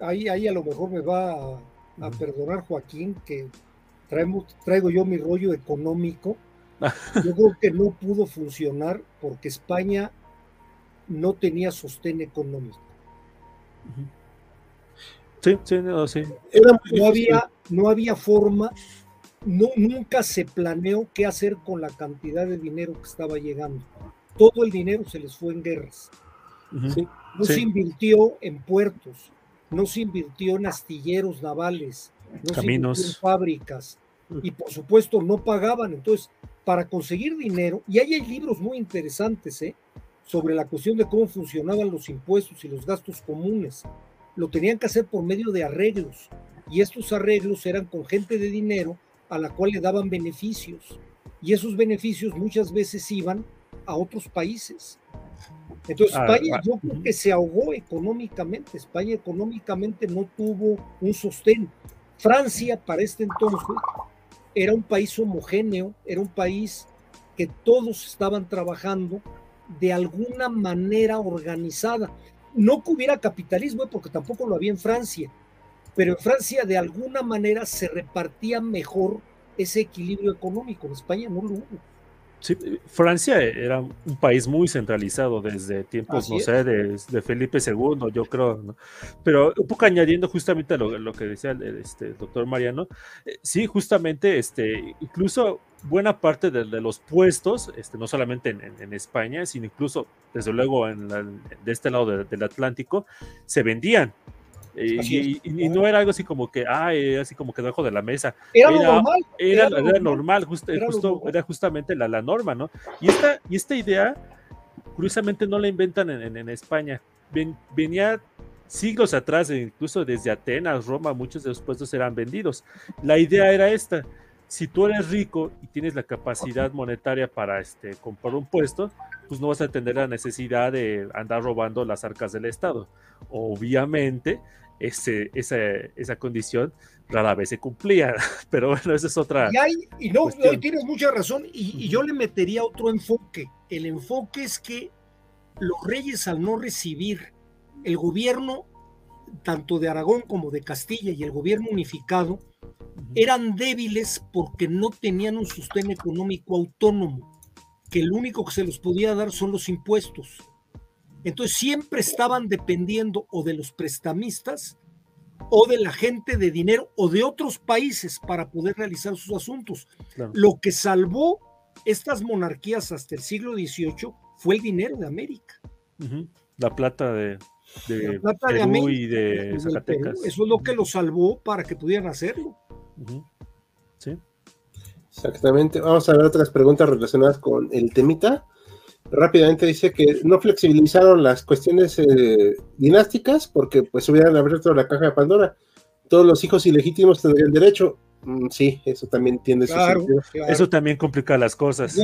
ahí, ahí a lo mejor me va a, perdonar Joaquín que traigo yo mi rollo económico yo creo que no pudo funcionar porque España no tenía sostén económico. Sí, sí, no, sí. no, había, no había forma, no, nunca se planeó qué hacer con la cantidad de dinero que estaba llegando. Todo el dinero se les fue en guerras. no se invirtió en puertos, no se invirtió en astilleros navales, no Caminos. se invirtió en fábricas, y por supuesto no pagaban. Entonces, para conseguir dinero, y ahí hay libros muy interesantes ¿eh? sobre la cuestión de cómo funcionaban los impuestos y los gastos comunes. Lo tenían que hacer por medio de arreglos, y estos arreglos eran con gente de dinero a la cual le daban beneficios, y esos beneficios muchas veces iban a otros países. Entonces ah, España yo creo que se ahogó económicamente, España económicamente no tuvo un sostén. Francia para este entonces era un país homogéneo, era un país que todos estaban trabajando de alguna manera organizada. No que hubiera capitalismo, porque tampoco lo había en Francia, pero en Francia de alguna manera se repartía mejor ese equilibrio económico. En España no lo hubo. Sí, Francia era un país muy centralizado desde tiempos, no sé, de, Felipe II, yo creo, ¿no? Pero un poco añadiendo justamente lo, lo que decía el, este, doctor Mariano, eh, sí, justamente, este, incluso buena parte de, los puestos, este, no solamente en, España, sino incluso, desde luego, en de este lado del Atlántico, se vendían y, no era algo así como que, ay, así como que debajo de la mesa. Era, normal. Era, normal, justo, era justamente la, la, norma, ¿no? Y esta, y esta idea, curiosamente, no la inventan en, España. venía siglos atrás, e incluso desde Atenas, Roma, muchos de los puestos eran vendidos. La idea era esta. Si tú eres rico y tienes la capacidad monetaria para este, comprar un puesto, pues no vas a tener la necesidad de andar robando las arcas del Estado. Obviamente, ese, esa, esa condición rara vez se cumplía, pero bueno, esa es otra. Y, hay, y no, tienes mucha razón, y, yo le metería otro enfoque. El enfoque es que los reyes, al no recibir el gobierno, tanto de Aragón como de Castilla y el gobierno unificado, eran débiles porque no tenían un sostén económico autónomo, que el único que se les podía dar son los impuestos. Entonces siempre estaban dependiendo o de los prestamistas o de la gente de dinero o de otros países para poder realizar sus asuntos. Lo que salvó estas monarquías hasta el siglo XVIII fue el dinero de América. La plata de, de Perú y de Zacatecas. Eso es lo que lo salvó para que pudieran hacerlo. Sí. Exactamente. Vamos a ver otras preguntas relacionadas con el temita rápidamente dice que no flexibilizaron las cuestiones eh, dinásticas porque pues hubieran abierto la caja de Pandora. Todos los hijos ilegítimos tendrían derecho. Mm, sí, eso también tiene su sentido. Eso también complica las cosas. ¿eh?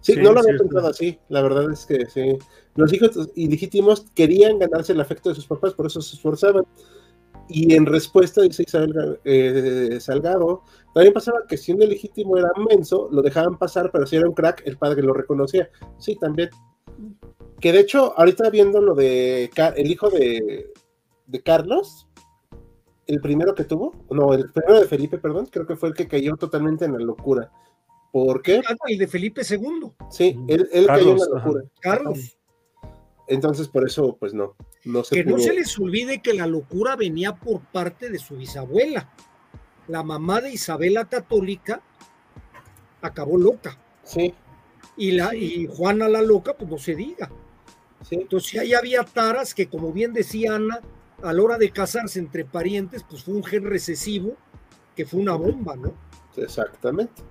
sí. no lo había pensado así. La verdad es que sí. Los hijos ilegítimos querían ganarse el afecto de sus papás, por eso se esforzaban. Y en respuesta, dice Isabel eh, Salgado, también pasaba que si un legítimo era menso, lo dejaban pasar, pero si era un crack, el padre lo reconocía. Sí, también. Que de hecho, ahorita viendo lo de el hijo de, de Carlos, el primero que tuvo, no, el primero de Felipe, perdón, creo que fue el que cayó totalmente en la locura. ¿Por qué? Ah, el de Felipe II. Sí, él, cayó en la locura. Carlos. Entonces, por eso, pues no. no se que no se les olvide que la locura venía por parte de su bisabuela. La mamá de Isabela Católica acabó loca. Sí. Y, la, y Juana la loca, pues no se diga. Sí. Entonces ahí había taras que, como bien decía Ana, a la hora de casarse entre parientes, pues fue un gen recesivo que fue una bomba, ¿no? Exactamente.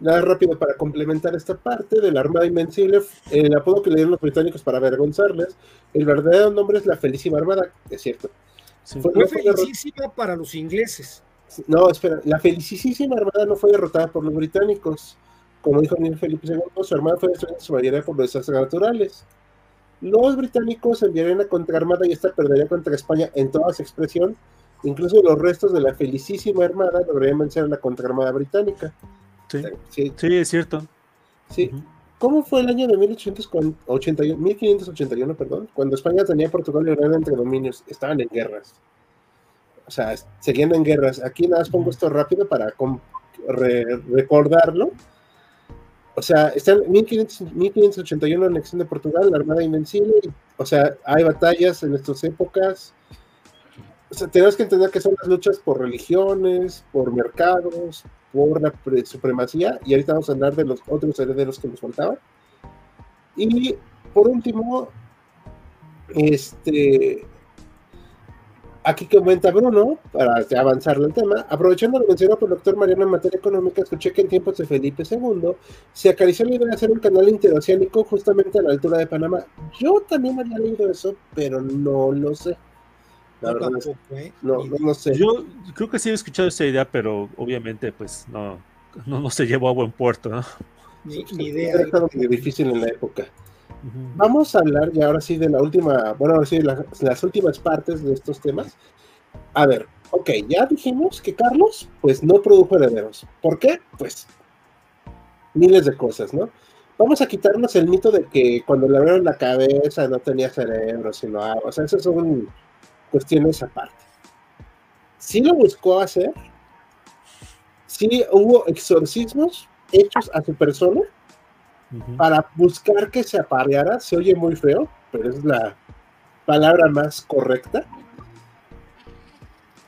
Nada rápido para complementar esta parte de la Armada Invencible, el apodo que le dieron los británicos para avergonzarles, el verdadero nombre es la Felicísima Armada, es cierto. Fue, felicísima para los ingleses. No, espera, la Felicísima Armada no fue derrotada por los británicos. Como dijo Felipe II, su armada fue destruida en su mayoría por los desastres naturales. Los británicos enviarían una contraarmada y esta perdería contra España en toda su expresión. Incluso los restos de la Felicísima Armada lograrían vencer a la contraarmada británica. Sí, sí, es cierto. Sí. ¿Cómo fue el año de 1881, 1581, perdón, cuando España tenía Portugal y Irlanda entre dominios? Estaban en guerras. O sea, seguían en guerras. Aquí nada más pongo esto rápido para recordarlo. O sea, está en 1581 anexión de Portugal, la Armada Invencible. O sea, hay batallas en estas épocas. O sea, tenemos que entender que son las luchas por religiones, por mercados, por la supremacía, y ahorita vamos a hablar de los otros herederos que nos faltaban. Y por último, este, aquí comenta Bruno, para avanzar el tema, aprovechando lo mencionado por el doctor Mariano en materia económica, escuché que en tiempos de Felipe II se acarició la idea de hacer un canal interoceánico justamente a la altura de Panamá. Yo también había leído eso, pero no lo sé. ¿eh? no, no, sé. Yo creo que sí he escuchado esa idea, pero obviamente pues no, no, se llevó a buen puerto, ¿no? Ni, idea. Era muy difícil en la época. Vamos a hablar ya ahora sí de la última, bueno, ahora sí de las últimas partes de estos temas. A ver, ok, ya dijimos que Carlos pues no produjo herederos. ¿Por qué? Pues miles de cosas, ¿no? vamos a quitarnos el mito de que cuando le abrieron la cabeza no tenía cerebro, sino agua. O sea, esas son cuestiones aparte. Sí lo buscó hacer. Sí hubo exorcismos hechos a su persona para buscar que se apareara. Se oye muy feo, pero es la palabra más correcta.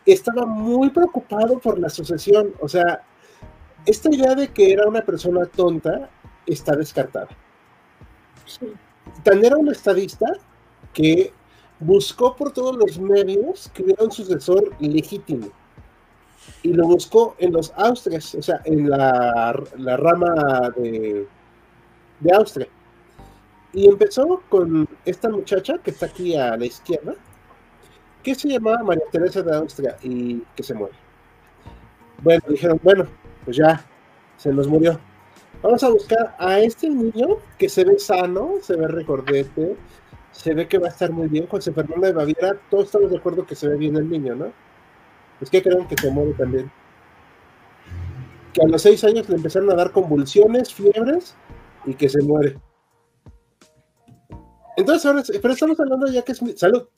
Estaba muy preocupado por la sucesión. O sea, esta idea de que era una persona tonta está descartada. Tan era un estadista que buscó por todos los medios que hubiera un sucesor legítimo. Y lo buscó en los Austrias, o sea, en la, rama de, de Austria. Y empezó con esta muchacha que está aquí a la izquierda, que se llamaba María Teresa de Austria y que se muere. Bueno, dijeron, bueno, pues ya, se nos murió. Vamos a buscar a este niño que se ve sano, se ve recordete, se ve que va a estar muy bien. José Fernando de Baviera, todos estamos de acuerdo que se ve bien el niño, ¿no? Es que creen que se muere también. Que a los seis años le empezaron a dar convulsiones, fiebres y que se muere. Entonces, ahora, pero estamos hablando ya que es salud.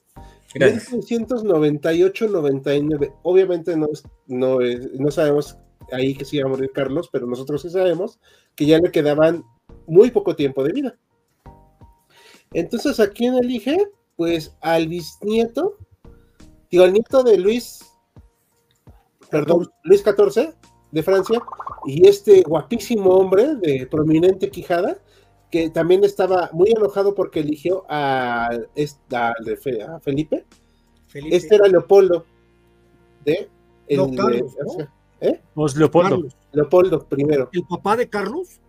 1998-99. Obviamente no, no, no sabemos ahí que se iba a morir Carlos, pero nosotros sí sabemos que ya le quedaban muy poco tiempo de vida. Entonces, ¿a quién elige? Pues al bisnieto, digo, al nieto de Luis, perdón, Luis XIV de Francia, y este guapísimo hombre de prominente quijada, que también estaba muy enojado porque eligió a, a, Felipe. Este era Leopoldo de, el, Carlos, ¿Eh? Leopoldo. Leopoldo primero. ¿El papá de Carlos?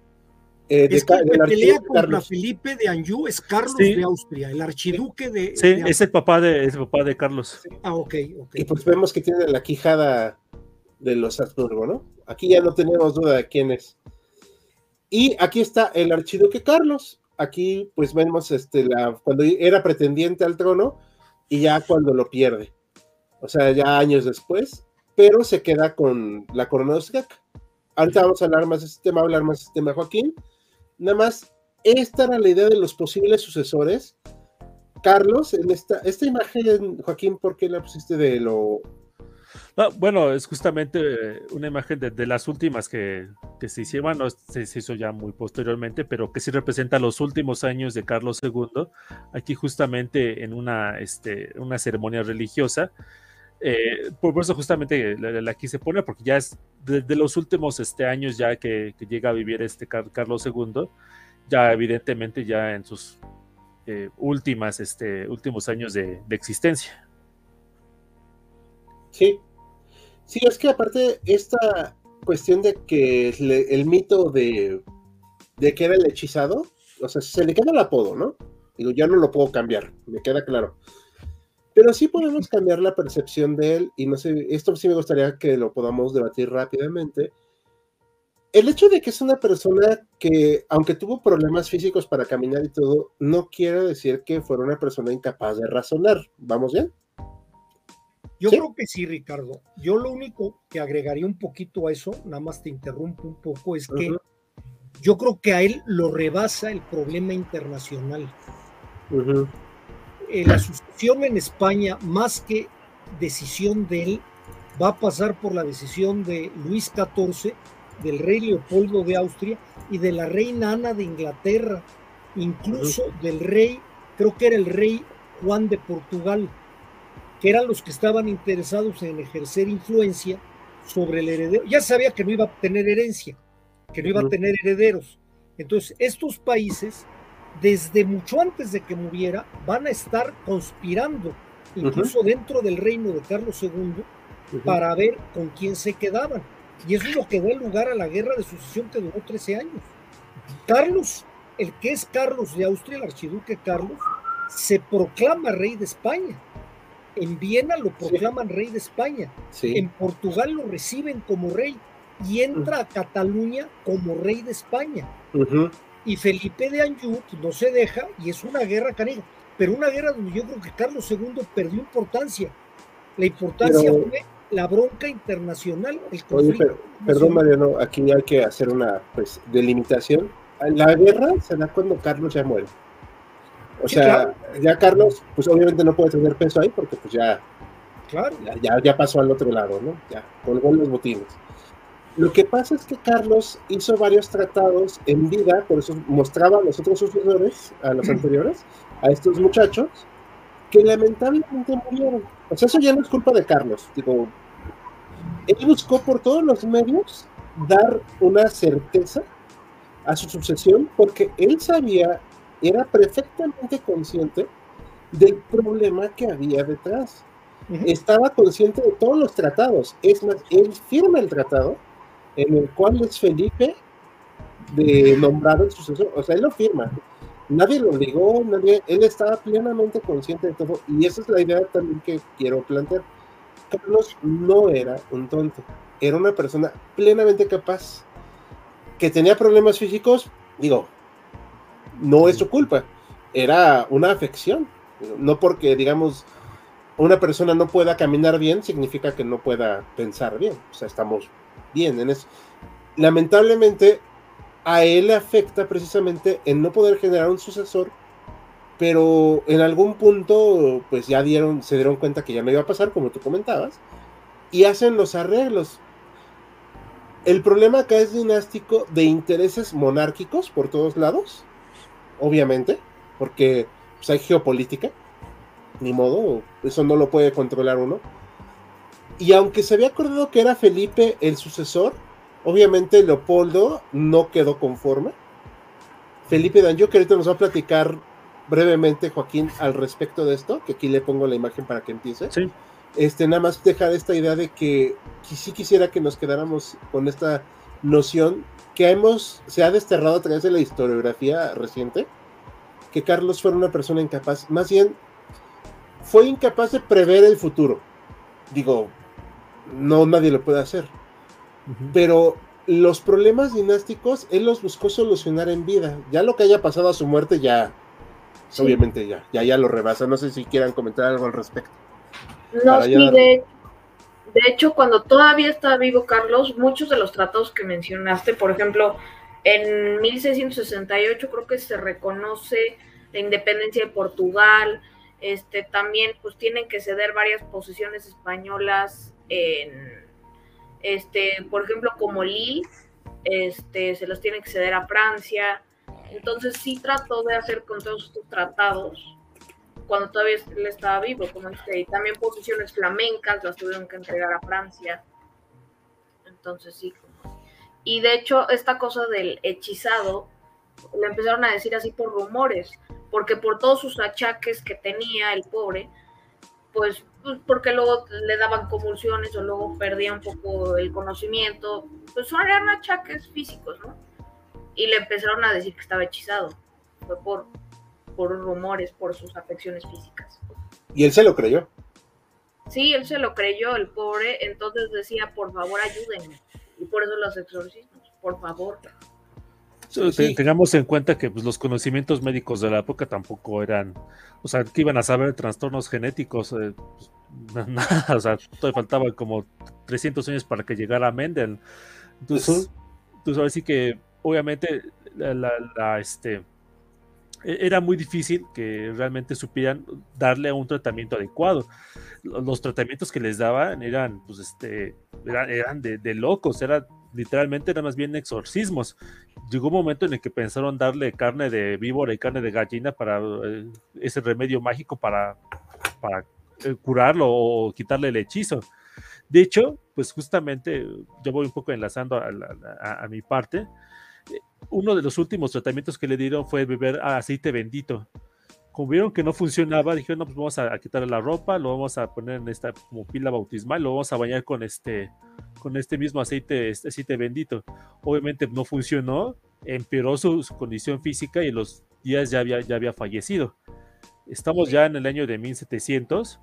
Eh, es que el que pelea contra Felipe de Anjou es Carlos de Austria, el archiduque de. Sí, es el papá de, es el papá de Carlos. Ah, ok, ok. Y pues vemos que tiene la quijada de los Habsburgo, ¿no? Aquí ya no tenemos duda de quién es. Y aquí está el archiduque Carlos. Aquí pues vemos este, la, cuando era pretendiente al trono y ya cuando lo pierde. O sea, ya años después pero se queda con la corona austriaca. Ahorita vamos a hablar más de este tema, hablar más de este tema, Joaquín. Nada más, esta era la idea de los posibles sucesores. Carlos, en esta, esta imagen, Joaquín, ¿por qué la pusiste de lo bueno, es justamente una imagen de, las últimas que, se hicieron, no se, hizo ya muy posteriormente, pero que sí representa los últimos años de Carlos II, aquí justamente en una, este, una ceremonia religiosa, eh, por eso justamente la, aquí se pone, porque ya es de, los últimos este, años ya que, llega a vivir este Carlos II, ya evidentemente ya en sus eh, últimas, este, últimos años de, existencia. Sí, sí, es que aparte esta cuestión de que el mito de, de que era el hechizado, o sea, se le queda el apodo, ¿no? Digo, ya no lo puedo cambiar, me queda claro. Pero sí podemos cambiar la percepción de él, y no sé, esto sí me gustaría que lo podamos debatir rápidamente. El hecho de que es una persona que, aunque tuvo problemas físicos para caminar y todo, no quiere decir que fuera una persona incapaz de razonar. ¿Vamos bien? Yo creo que sí, Ricardo. Yo lo único que agregaría un poquito a eso, nada más te interrumpo un poco, es que yo creo que a él lo rebasa el problema internacional. Eh, la sucesión en España, más que decisión de él, va a pasar por la decisión de Luis XIV, del rey Leopoldo de Austria y de la reina Ana de Inglaterra, incluso del rey, creo que era el rey Juan de Portugal, que eran los que estaban interesados en ejercer influencia sobre el heredero. Ya sabía que no iba a tener herencia, que no iba a tener herederos. Entonces, estos países desde mucho antes de que muriera, van a estar conspirando, incluso dentro del reino de Carlos II, para ver con quién se quedaban. Y eso es lo que da lugar a la guerra de sucesión que duró 13 años. Carlos, el que es Carlos de Austria, el archiduque Carlos, se proclama rey de España. En Viena lo proclaman rey de España. En Portugal lo reciben como rey y entra a Cataluña como rey de España y Felipe de Anjou no se deja y es una guerra canija, pero una guerra donde yo creo que Carlos II perdió importancia. La importancia fue la bronca internacional, perdón Mariano, aquí hay que hacer una pues, delimitación. la guerra se da cuando Carlos ya muere. O sea, ya Carlos, pues obviamente no puede tener peso ahí porque pues ya, claro. ya, ya, pasó al otro lado, ¿no? Ya colgó los botines. Lo que pasa es que Carlos hizo varios tratados en vida, por eso mostraba a los otros sucesores, a los anteriores, a estos muchachos, que lamentablemente murieron. O sea, eso ya no es culpa de Carlos. Digo, él buscó por todos los medios dar una certeza a su sucesión porque él sabía, era perfectamente consciente del problema que había detrás. Estaba consciente de todos los tratados. Es más, él firma el tratado en el cual es Felipe de nombrado el sucesor. O sea, él lo firma. Nadie lo obligó, nadie, él estaba plenamente consciente de todo. Y esa es la idea también que quiero plantear. Carlos no era un tonto, era una persona plenamente capaz que tenía problemas físicos, digo, no es su culpa, era una afección. No porque, digamos, una persona no pueda caminar bien, significa que no pueda pensar bien. O sea, estamos bien en eso. Lamentablemente, a él le afecta precisamente en no poder generar un sucesor, pero en algún punto, pues ya dieron, se dieron cuenta que ya no iba a pasar, como tú comentabas, y hacen los arreglos. El problema acá es dinástico de intereses monárquicos por todos lados, obviamente, porque pues, hay geopolítica, ni modo, eso no lo puede controlar uno. Y aunque se había acordado que era Felipe el sucesor, obviamente Leopoldo no quedó conforme. Felipe Danjo, que ahorita nos va a platicar brevemente, Joaquín, al respecto de esto, que aquí le pongo la imagen para que empiece. Sí este, nada más dejar esta idea de que, sí quisiera que nos quedáramos con esta noción que hemos, se ha desterrado a través de la historiografía reciente, que Carlos fue una persona incapaz, más bien fue incapaz de prever el futuro. Digo, no nadie lo puede hacer. Pero los problemas dinásticos él los buscó solucionar en vida. Ya lo que haya pasado a su muerte ya, obviamente ya, ya, ya lo rebasa. No sé si quieran comentar algo al respecto. No, sí, de, hecho, cuando todavía estaba vivo Carlos, muchos de los tratados que mencionaste, por ejemplo, en 1668 creo que se reconoce la independencia de Portugal, este, también pues tienen que ceder varias posiciones españolas en, este, por ejemplo, como Lille, este, se los tienen que ceder a Francia, entonces sí trató de hacer con todos estos tratados cuando todavía él estaba vivo, como este, y también posiciones flamencas las tuvieron que entregar a Francia. Entonces sí. Y de hecho, esta cosa del hechizado, le empezaron a decir así por rumores, porque por todos sus achaques que tenía el pobre, pues, pues porque luego le daban convulsiones o luego perdía un poco el conocimiento, pues eran achaques físicos, ¿no? Y le empezaron a decir que estaba hechizado. Fue por por rumores, por sus afecciones físicas. Y él se lo creyó. Sí, él se lo creyó, el pobre, entonces decía, por favor, ayúdenme. Y por eso los exorcismos, por favor. Tengamos en cuenta que pues, los conocimientos médicos de la época tampoco eran, o sea, que iban a saber trastornos genéticos, eh, pues, nada, o sea, todavía faltaban como 300 años para que llegara Mendel. Entonces, tú sabes sí que obviamente la este, era muy difícil que realmente supieran darle un tratamiento adecuado. Los tratamientos que les daban eran, pues, este, eran, de, locos, era, literalmente eran más bien exorcismos. Llegó un momento en el que pensaron darle carne de víbora y carne de gallina para eh, ese remedio mágico para, para eh, curarlo o quitarle el hechizo. De hecho, pues justamente yo voy un poco enlazando a mi parte uno de los últimos tratamientos que le dieron fue beber aceite bendito. Como vieron que no funcionaba, dijeron, no, pues vamos a, quitarle la ropa, lo vamos a poner en esta como pila bautismal, lo vamos a bañar con este, con este mismo aceite, este aceite bendito. Obviamente no funcionó, empeoró su, condición física y los días ya había, ya había fallecido. Estamos ya en el año de 1700.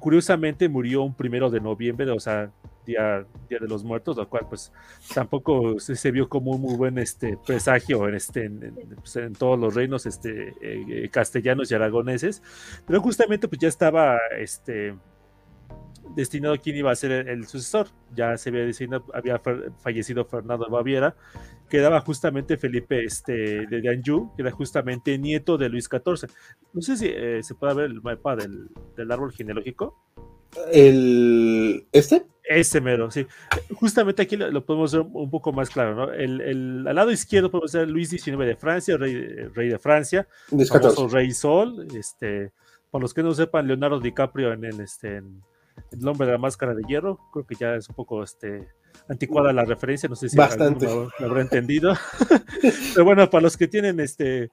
Curiosamente murió un primero de noviembre, o sea, Día, Día de los Muertos, lo cual pues tampoco se, vio como un muy buen este, presagio en, este, pues, en, todos los reinos este, eh, castellanos y aragoneses, pero justamente pues ya estaba este, destinado quién iba a ser el, sucesor, ya se había, había fallecido Fernando de Baviera quedaba justamente Felipe este, de Anjou, que era justamente nieto de Luis XIV. No sé si eh, se puede ver el mapa del, del, árbol genealógico. ¿El este? Ese mero, sí. Justamente aquí lo, podemos ver un poco más claro, ¿no? El, el, al lado izquierdo podemos ver Luis XIX de Francia, rey, rey de Francia, famoso rey Sol, este, para los que no sepan, Leonardo DiCaprio en, el este, en El hombre de la máscara de hierro, creo que ya es un poco este, anticuada la referencia, no sé si Bastante. lo, habrá entendido. Pero bueno, para los que tienen este,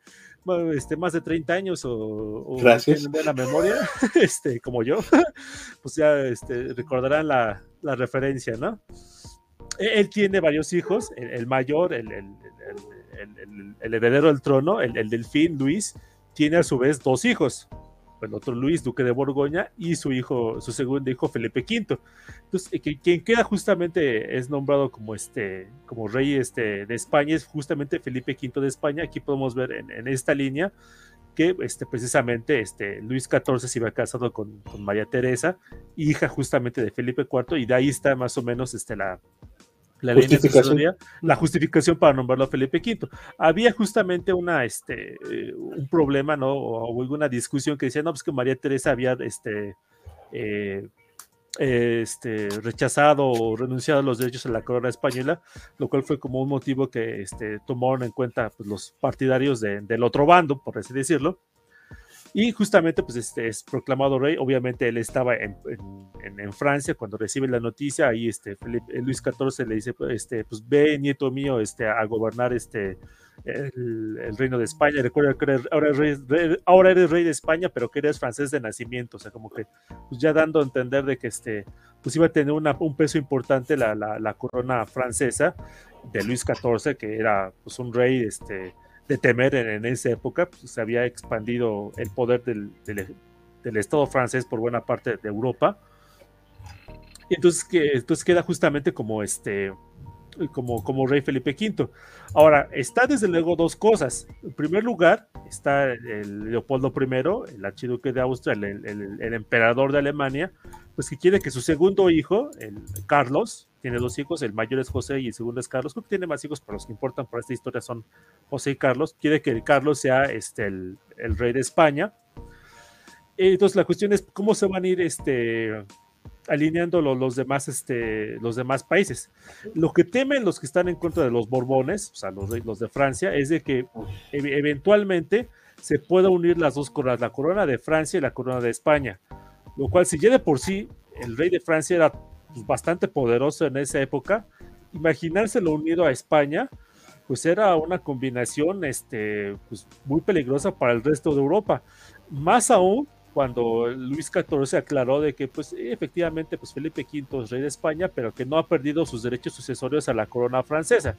este más de 30 años o, o Gracias. tienen la memoria, este, como yo, pues ya este, recordarán la, la referencia, ¿no? E-, Él tiene varios hijos, el, el mayor, el, el, el, heredero del trono, el, delfín, Luis, tiene a su vez dos hijos, el otro Luis, duque de Borgoña, y su hijo, su segundo hijo, Felipe V. Entonces, quien queda justamente es nombrado como este, como rey este, de España, es justamente Felipe V de España. Aquí podemos ver en, en esta línea que este, precisamente este, Luis XIV se iba casado con, con, María Teresa, hija justamente de Felipe IV, y de ahí está más o menos este, la, la, justificación. la justificación para nombrarlo a Felipe V. Había justamente una, este, un problema, ¿no? O alguna discusión que decía, no, pues que María Teresa había este, eh, este, rechazado o renunciado a los derechos a la corona española, lo cual fue como un motivo que este, tomaron en cuenta pues, los partidarios de, del otro bando, por así decirlo. Y justamente pues este es proclamado rey, obviamente él estaba en, en, Francia cuando recibe la noticia, ahí este Felipe, Luis XIV le dice, este, pues ve nieto mío este, a gobernar este, el, reino de España, recuerda que eres, ahora, eres rey, ahora, eres rey, de España, pero que eres francés de nacimiento, o sea, como que pues ya dando a entender de que este, pues iba a tener un peso importante la, la, la, corona francesa de Luis XIV, que era pues un rey este, de temer en, esa época, pues, se había expandido el poder del, del, del, Estado francés por buena parte de Europa. Y entonces, que, entonces queda justamente como este, como, como rey Felipe V. Ahora, está desde luego dos cosas. En primer lugar, está el Leopoldo I, el archiduque de Austria, el, el, el, emperador de Alemania, pues que quiere que su segundo hijo, el Carlos, tiene dos hijos, el mayor es José y el segundo es Carlos, creo que tiene más hijos, pero los que importan para esta historia son José y Carlos, quiere que Carlos sea este, el, el rey de España. Entonces la cuestión es cómo se van a ir este, alineando los, los, demás, este, los demás países. Lo que temen los que están en contra de los Borbones, o sea, los, los de Francia, es de que e eventualmente se pueda unir las dos coronas, la corona de Francia y la corona de España. Lo cual, si ya de por sí el rey de Francia era pues, bastante poderoso en esa época, imaginárselo unido a España, pues era una combinación este, pues, muy peligrosa para el resto de Europa. Más aún cuando Luis XIV aclaró de que pues efectivamente pues Felipe V es rey de España, pero que no ha perdido sus derechos sucesorios a la corona francesa.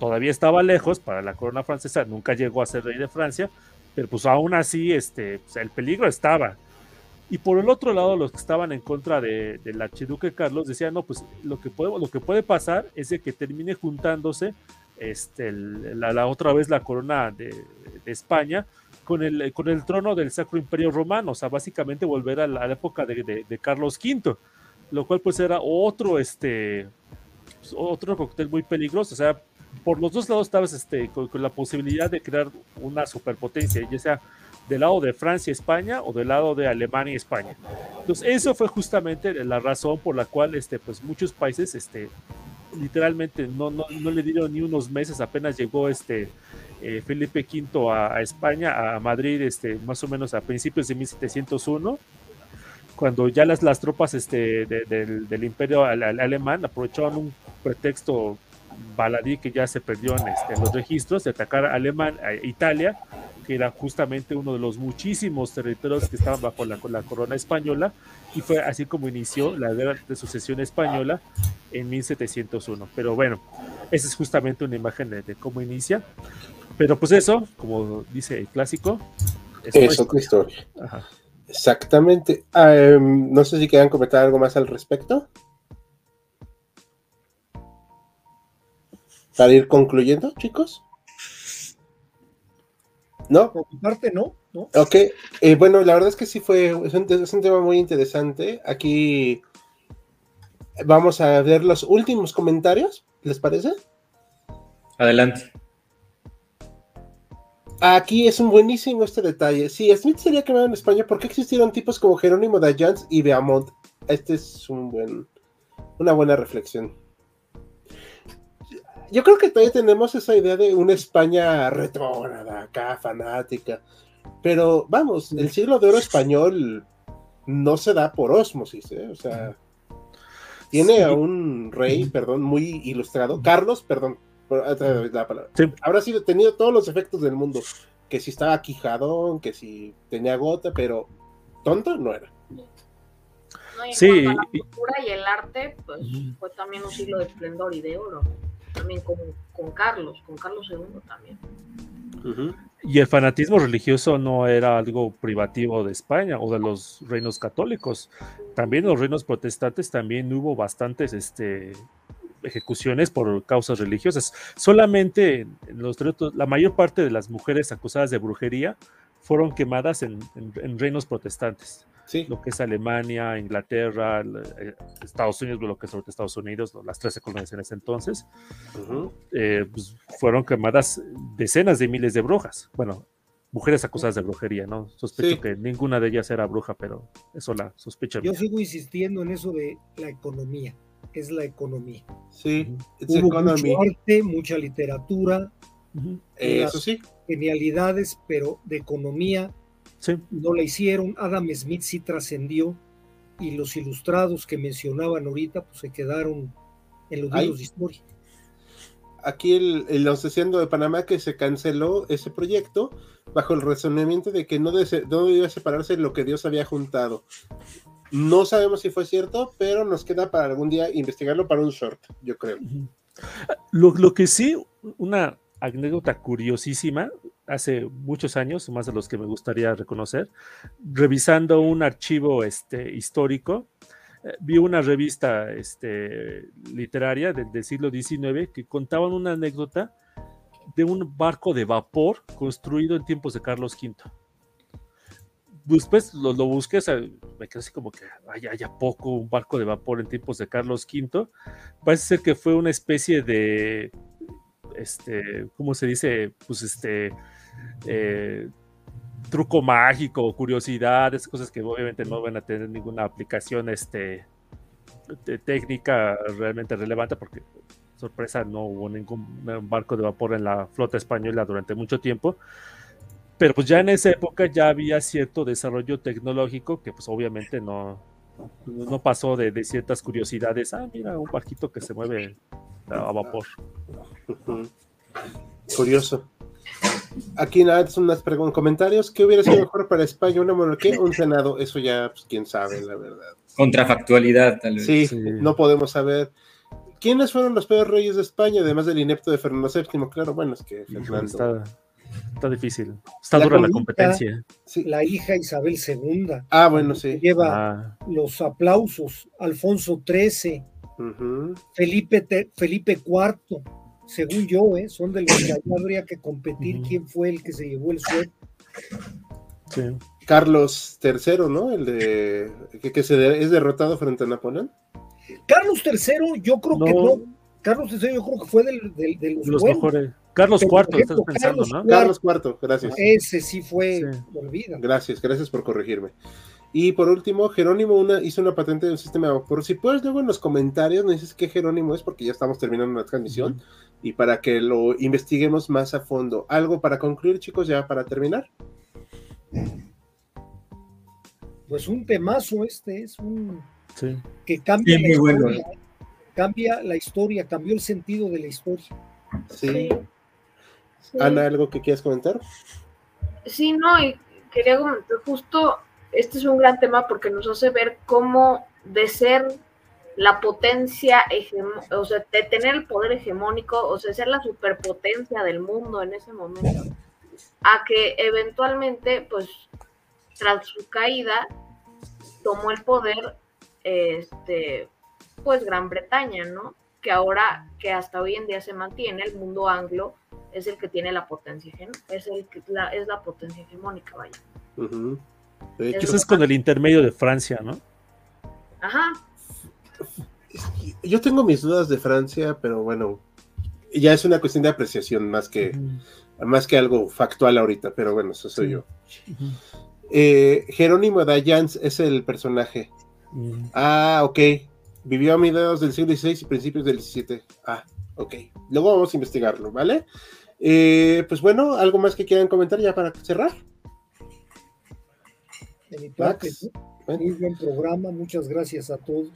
Todavía estaba lejos para la corona francesa, nunca llegó a ser rey de Francia, pero pues aún así este, pues, el peligro estaba. Y por el otro lado, los que estaban en contra de, del archiduque Carlos decían, no, pues lo que puede, lo que puede pasar es de que termine juntándose este, la, otra vez la corona de, España con el, con el trono del Sacro Imperio Romano, o sea, básicamente volver a la, época de, Carlos V, lo cual pues era otro, este, otro cóctel muy peligroso, o sea, por los dos lados estabas este, con, con, la posibilidad de crear una superpotencia, ya sea del lado de Francia, España o del lado de Alemania y España. Entonces, eso fue justamente la razón por la cual este, pues, muchos países este, literalmente no, no, no le dieron ni unos meses, apenas llegó este, eh, Felipe V a, a, España, a Madrid, este, más o menos a principios de 1701, cuando ya las, las tropas este, de, de, del imperio alemán aprovechaban un pretexto baladí que ya se perdió en, este, en los registros de atacar a, Alemán, a Italia, que era justamente uno de los muchísimos territorios que estaban bajo la, la, corona española, y fue así como inició la guerra de sucesión española en 1701. Pero bueno, esa es justamente una imagen de, de cómo inicia. Pero pues eso, como dice el clásico, es, es otra historia. Ajá. Exactamente. Um, no sé si quieran comentar algo más al respecto. Para ir concluyendo, chicos. ¿No? Por mi parte, no. ¿no? Ok. Eh, bueno, la verdad es que sí fue. Es un, es un tema muy interesante. Aquí vamos a ver los últimos comentarios. ¿Les parece? Adelante. Aquí es un buenísimo este detalle. Si Smith sería quemado en España, ¿por qué existieron tipos como Jerónimo de Ayans y Beamont? Este es un buen, una buena reflexión. Yo creo que todavía tenemos esa idea de una España retrógrada, acá, fanática. Pero vamos, el siglo de oro español no se da por osmosis, ¿eh? O sea, tiene a un rey, perdón, muy ilustrado. Carlos, perdón, la palabra. Habrá sido, tenido todos los efectos del mundo. Que si estaba quijadón, que si tenía gota, pero tonto no era. sí. la cultura y el arte, pues fue también un siglo de esplendor y de oro. También con, con Carlos, con Carlos II también. Y el fanatismo religioso no era algo privativo de España o de los reinos católicos. También los reinos protestantes también hubo bastantes este, ejecuciones por causas religiosas. Solamente en los la mayor parte de las mujeres acusadas de brujería fueron quemadas en, reinos protestantes. Sí. Lo que es Alemania, Inglaterra, eh, Estados Unidos, lo que es Estados Unidos, las 13 colonias en ese entonces, eh, pues, fueron quemadas decenas de miles de brujas. Bueno, mujeres acusadas de brujería, ¿no? Sospecho que ninguna de ellas era bruja, pero eso la sospecho. Yo sigo insistiendo en eso de la economía es la economía. Sí, Hubo mucho arte, mucha literatura, eso sí. Genialidades, pero de economía no la hicieron. Adam Smith sí trascendió y los ilustrados que mencionaban ahorita pues se quedaron en los libros de historia. Aquí el, el de Panamá que se canceló ese proyecto bajo el razonamiento de que no, no debía separarse lo que Dios había juntado. No sabemos si fue cierto, pero nos queda para algún día investigarlo para un short, yo creo. Lo, que sí, una anécdota curiosísima, hace muchos años, más de los que me gustaría reconocer, revisando un archivo este, histórico, eh, vi una revista este, literaria del, siglo XIX que contaban una anécdota de un barco de vapor construido en tiempos de Carlos V después lo, lo busqué, me quedé así como que haya, haya poco un barco de vapor en tiempos de Carlos V. Parece ser que fue una especie de, este, ¿cómo se dice? Pues este, eh, truco mágico, curiosidades, cosas que obviamente no van a tener ninguna aplicación este, técnica realmente relevante porque sorpresa no hubo ningún barco de vapor en la flota española durante mucho tiempo pero pues ya en esa época ya había cierto desarrollo tecnológico que pues obviamente no, no pasó de, ciertas curiosidades. Ah, mira, un barquito que se mueve a vapor. Curioso. Aquí nada, son unas preguntas, comentarios. ¿Qué hubiera sido mejor para España? ¿Una monarquía un senado? Eso ya, pues quién sabe, la verdad. Contrafactualidad, tal vez. Sí, no podemos saber. ¿Quiénes fueron los peores reyes de España, además del inepto de Fernando VII? Claro, bueno, es que Fernando... Está difícil. Está dura la competencia. La hija Isabel II. Ah, bueno, sí. Lleva ah. los aplausos. Alfonso XIII. Felipe, Felipe IV. Según yo, ¿eh? son de los que habría que competir quién fue el que se llevó el suelo. Sí. Carlos III, ¿no? El de que, se es derrotado frente a Napoleón. Carlos III, yo creo que no. Carlos III, yo creo que fue del, de los, mejores. Carlos IV, estás pensando, ¿no? Carlos IV, gracias. Ese sí fue, olvida. Gracias, gracias por corregirme. Y por último, Jerónimo una, hizo una patente de un sistema de vapor. Si puedes luego en los comentarios nos dices qué Jerónimo es, porque ya estamos terminando la transmisión, y para que lo investiguemos más a fondo. ¿Algo para concluir, chicos, ya para terminar? Pues un temazo este, es un... Sí. Que cambia la historia. Cambia la historia, cambió el sentido de la historia. sí. Ana, ¿algo que quieras comentar? Sí, no, y quería comentar justo, este es un gran tema porque nos hace ver cómo de ser la potencia, o sea, de tener el poder hegemónico, o sea, ser la superpotencia del mundo en ese momento, a que eventualmente, pues, tras su caída, tomó el poder, este, pues, Gran Bretaña, ¿no? Que ahora, que hasta hoy en día se mantiene, el mundo anglo, es el que tiene la potencia es el que la, es la potencia hegemónica, vaya. Eso es con el intermedio de Francia, ¿no? Ajá. Yo tengo mis dudas de Francia, pero bueno, ya es una cuestión de apreciación más que, más que algo factual ahorita, pero bueno, eso soy yo. Eh, Jerónimo Dayans es el personaje. Ah, ok. Vivió a mediados del siglo XVI y principios del XVII. Ah, ok. Luego vamos a investigarlo, ¿vale? Eh, pues bueno, ¿algo más que quieran comentar ya para cerrar? De mi parte, muy buen programa, muchas gracias a todos.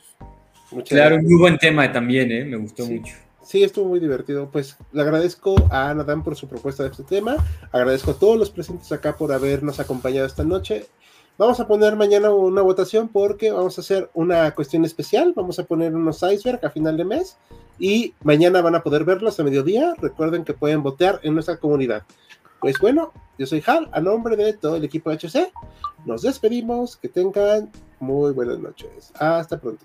Claro, muy buen tema también, ¿eh? me gustó mucho. Sí, estuvo muy divertido. Pues le agradezco a Ana Dan por su propuesta de este tema. Agradezco a todos los presentes acá por habernos acompañado esta noche. Vamos a poner mañana una votación porque vamos a hacer una cuestión especial. Vamos a poner unos iceberg a final de mes y mañana van a poder verlos a mediodía. Recuerden que pueden votar en nuestra comunidad. Pues bueno, yo soy Hal, a nombre de todo el equipo de HC. Nos despedimos. Que tengan muy buenas noches. Hasta pronto.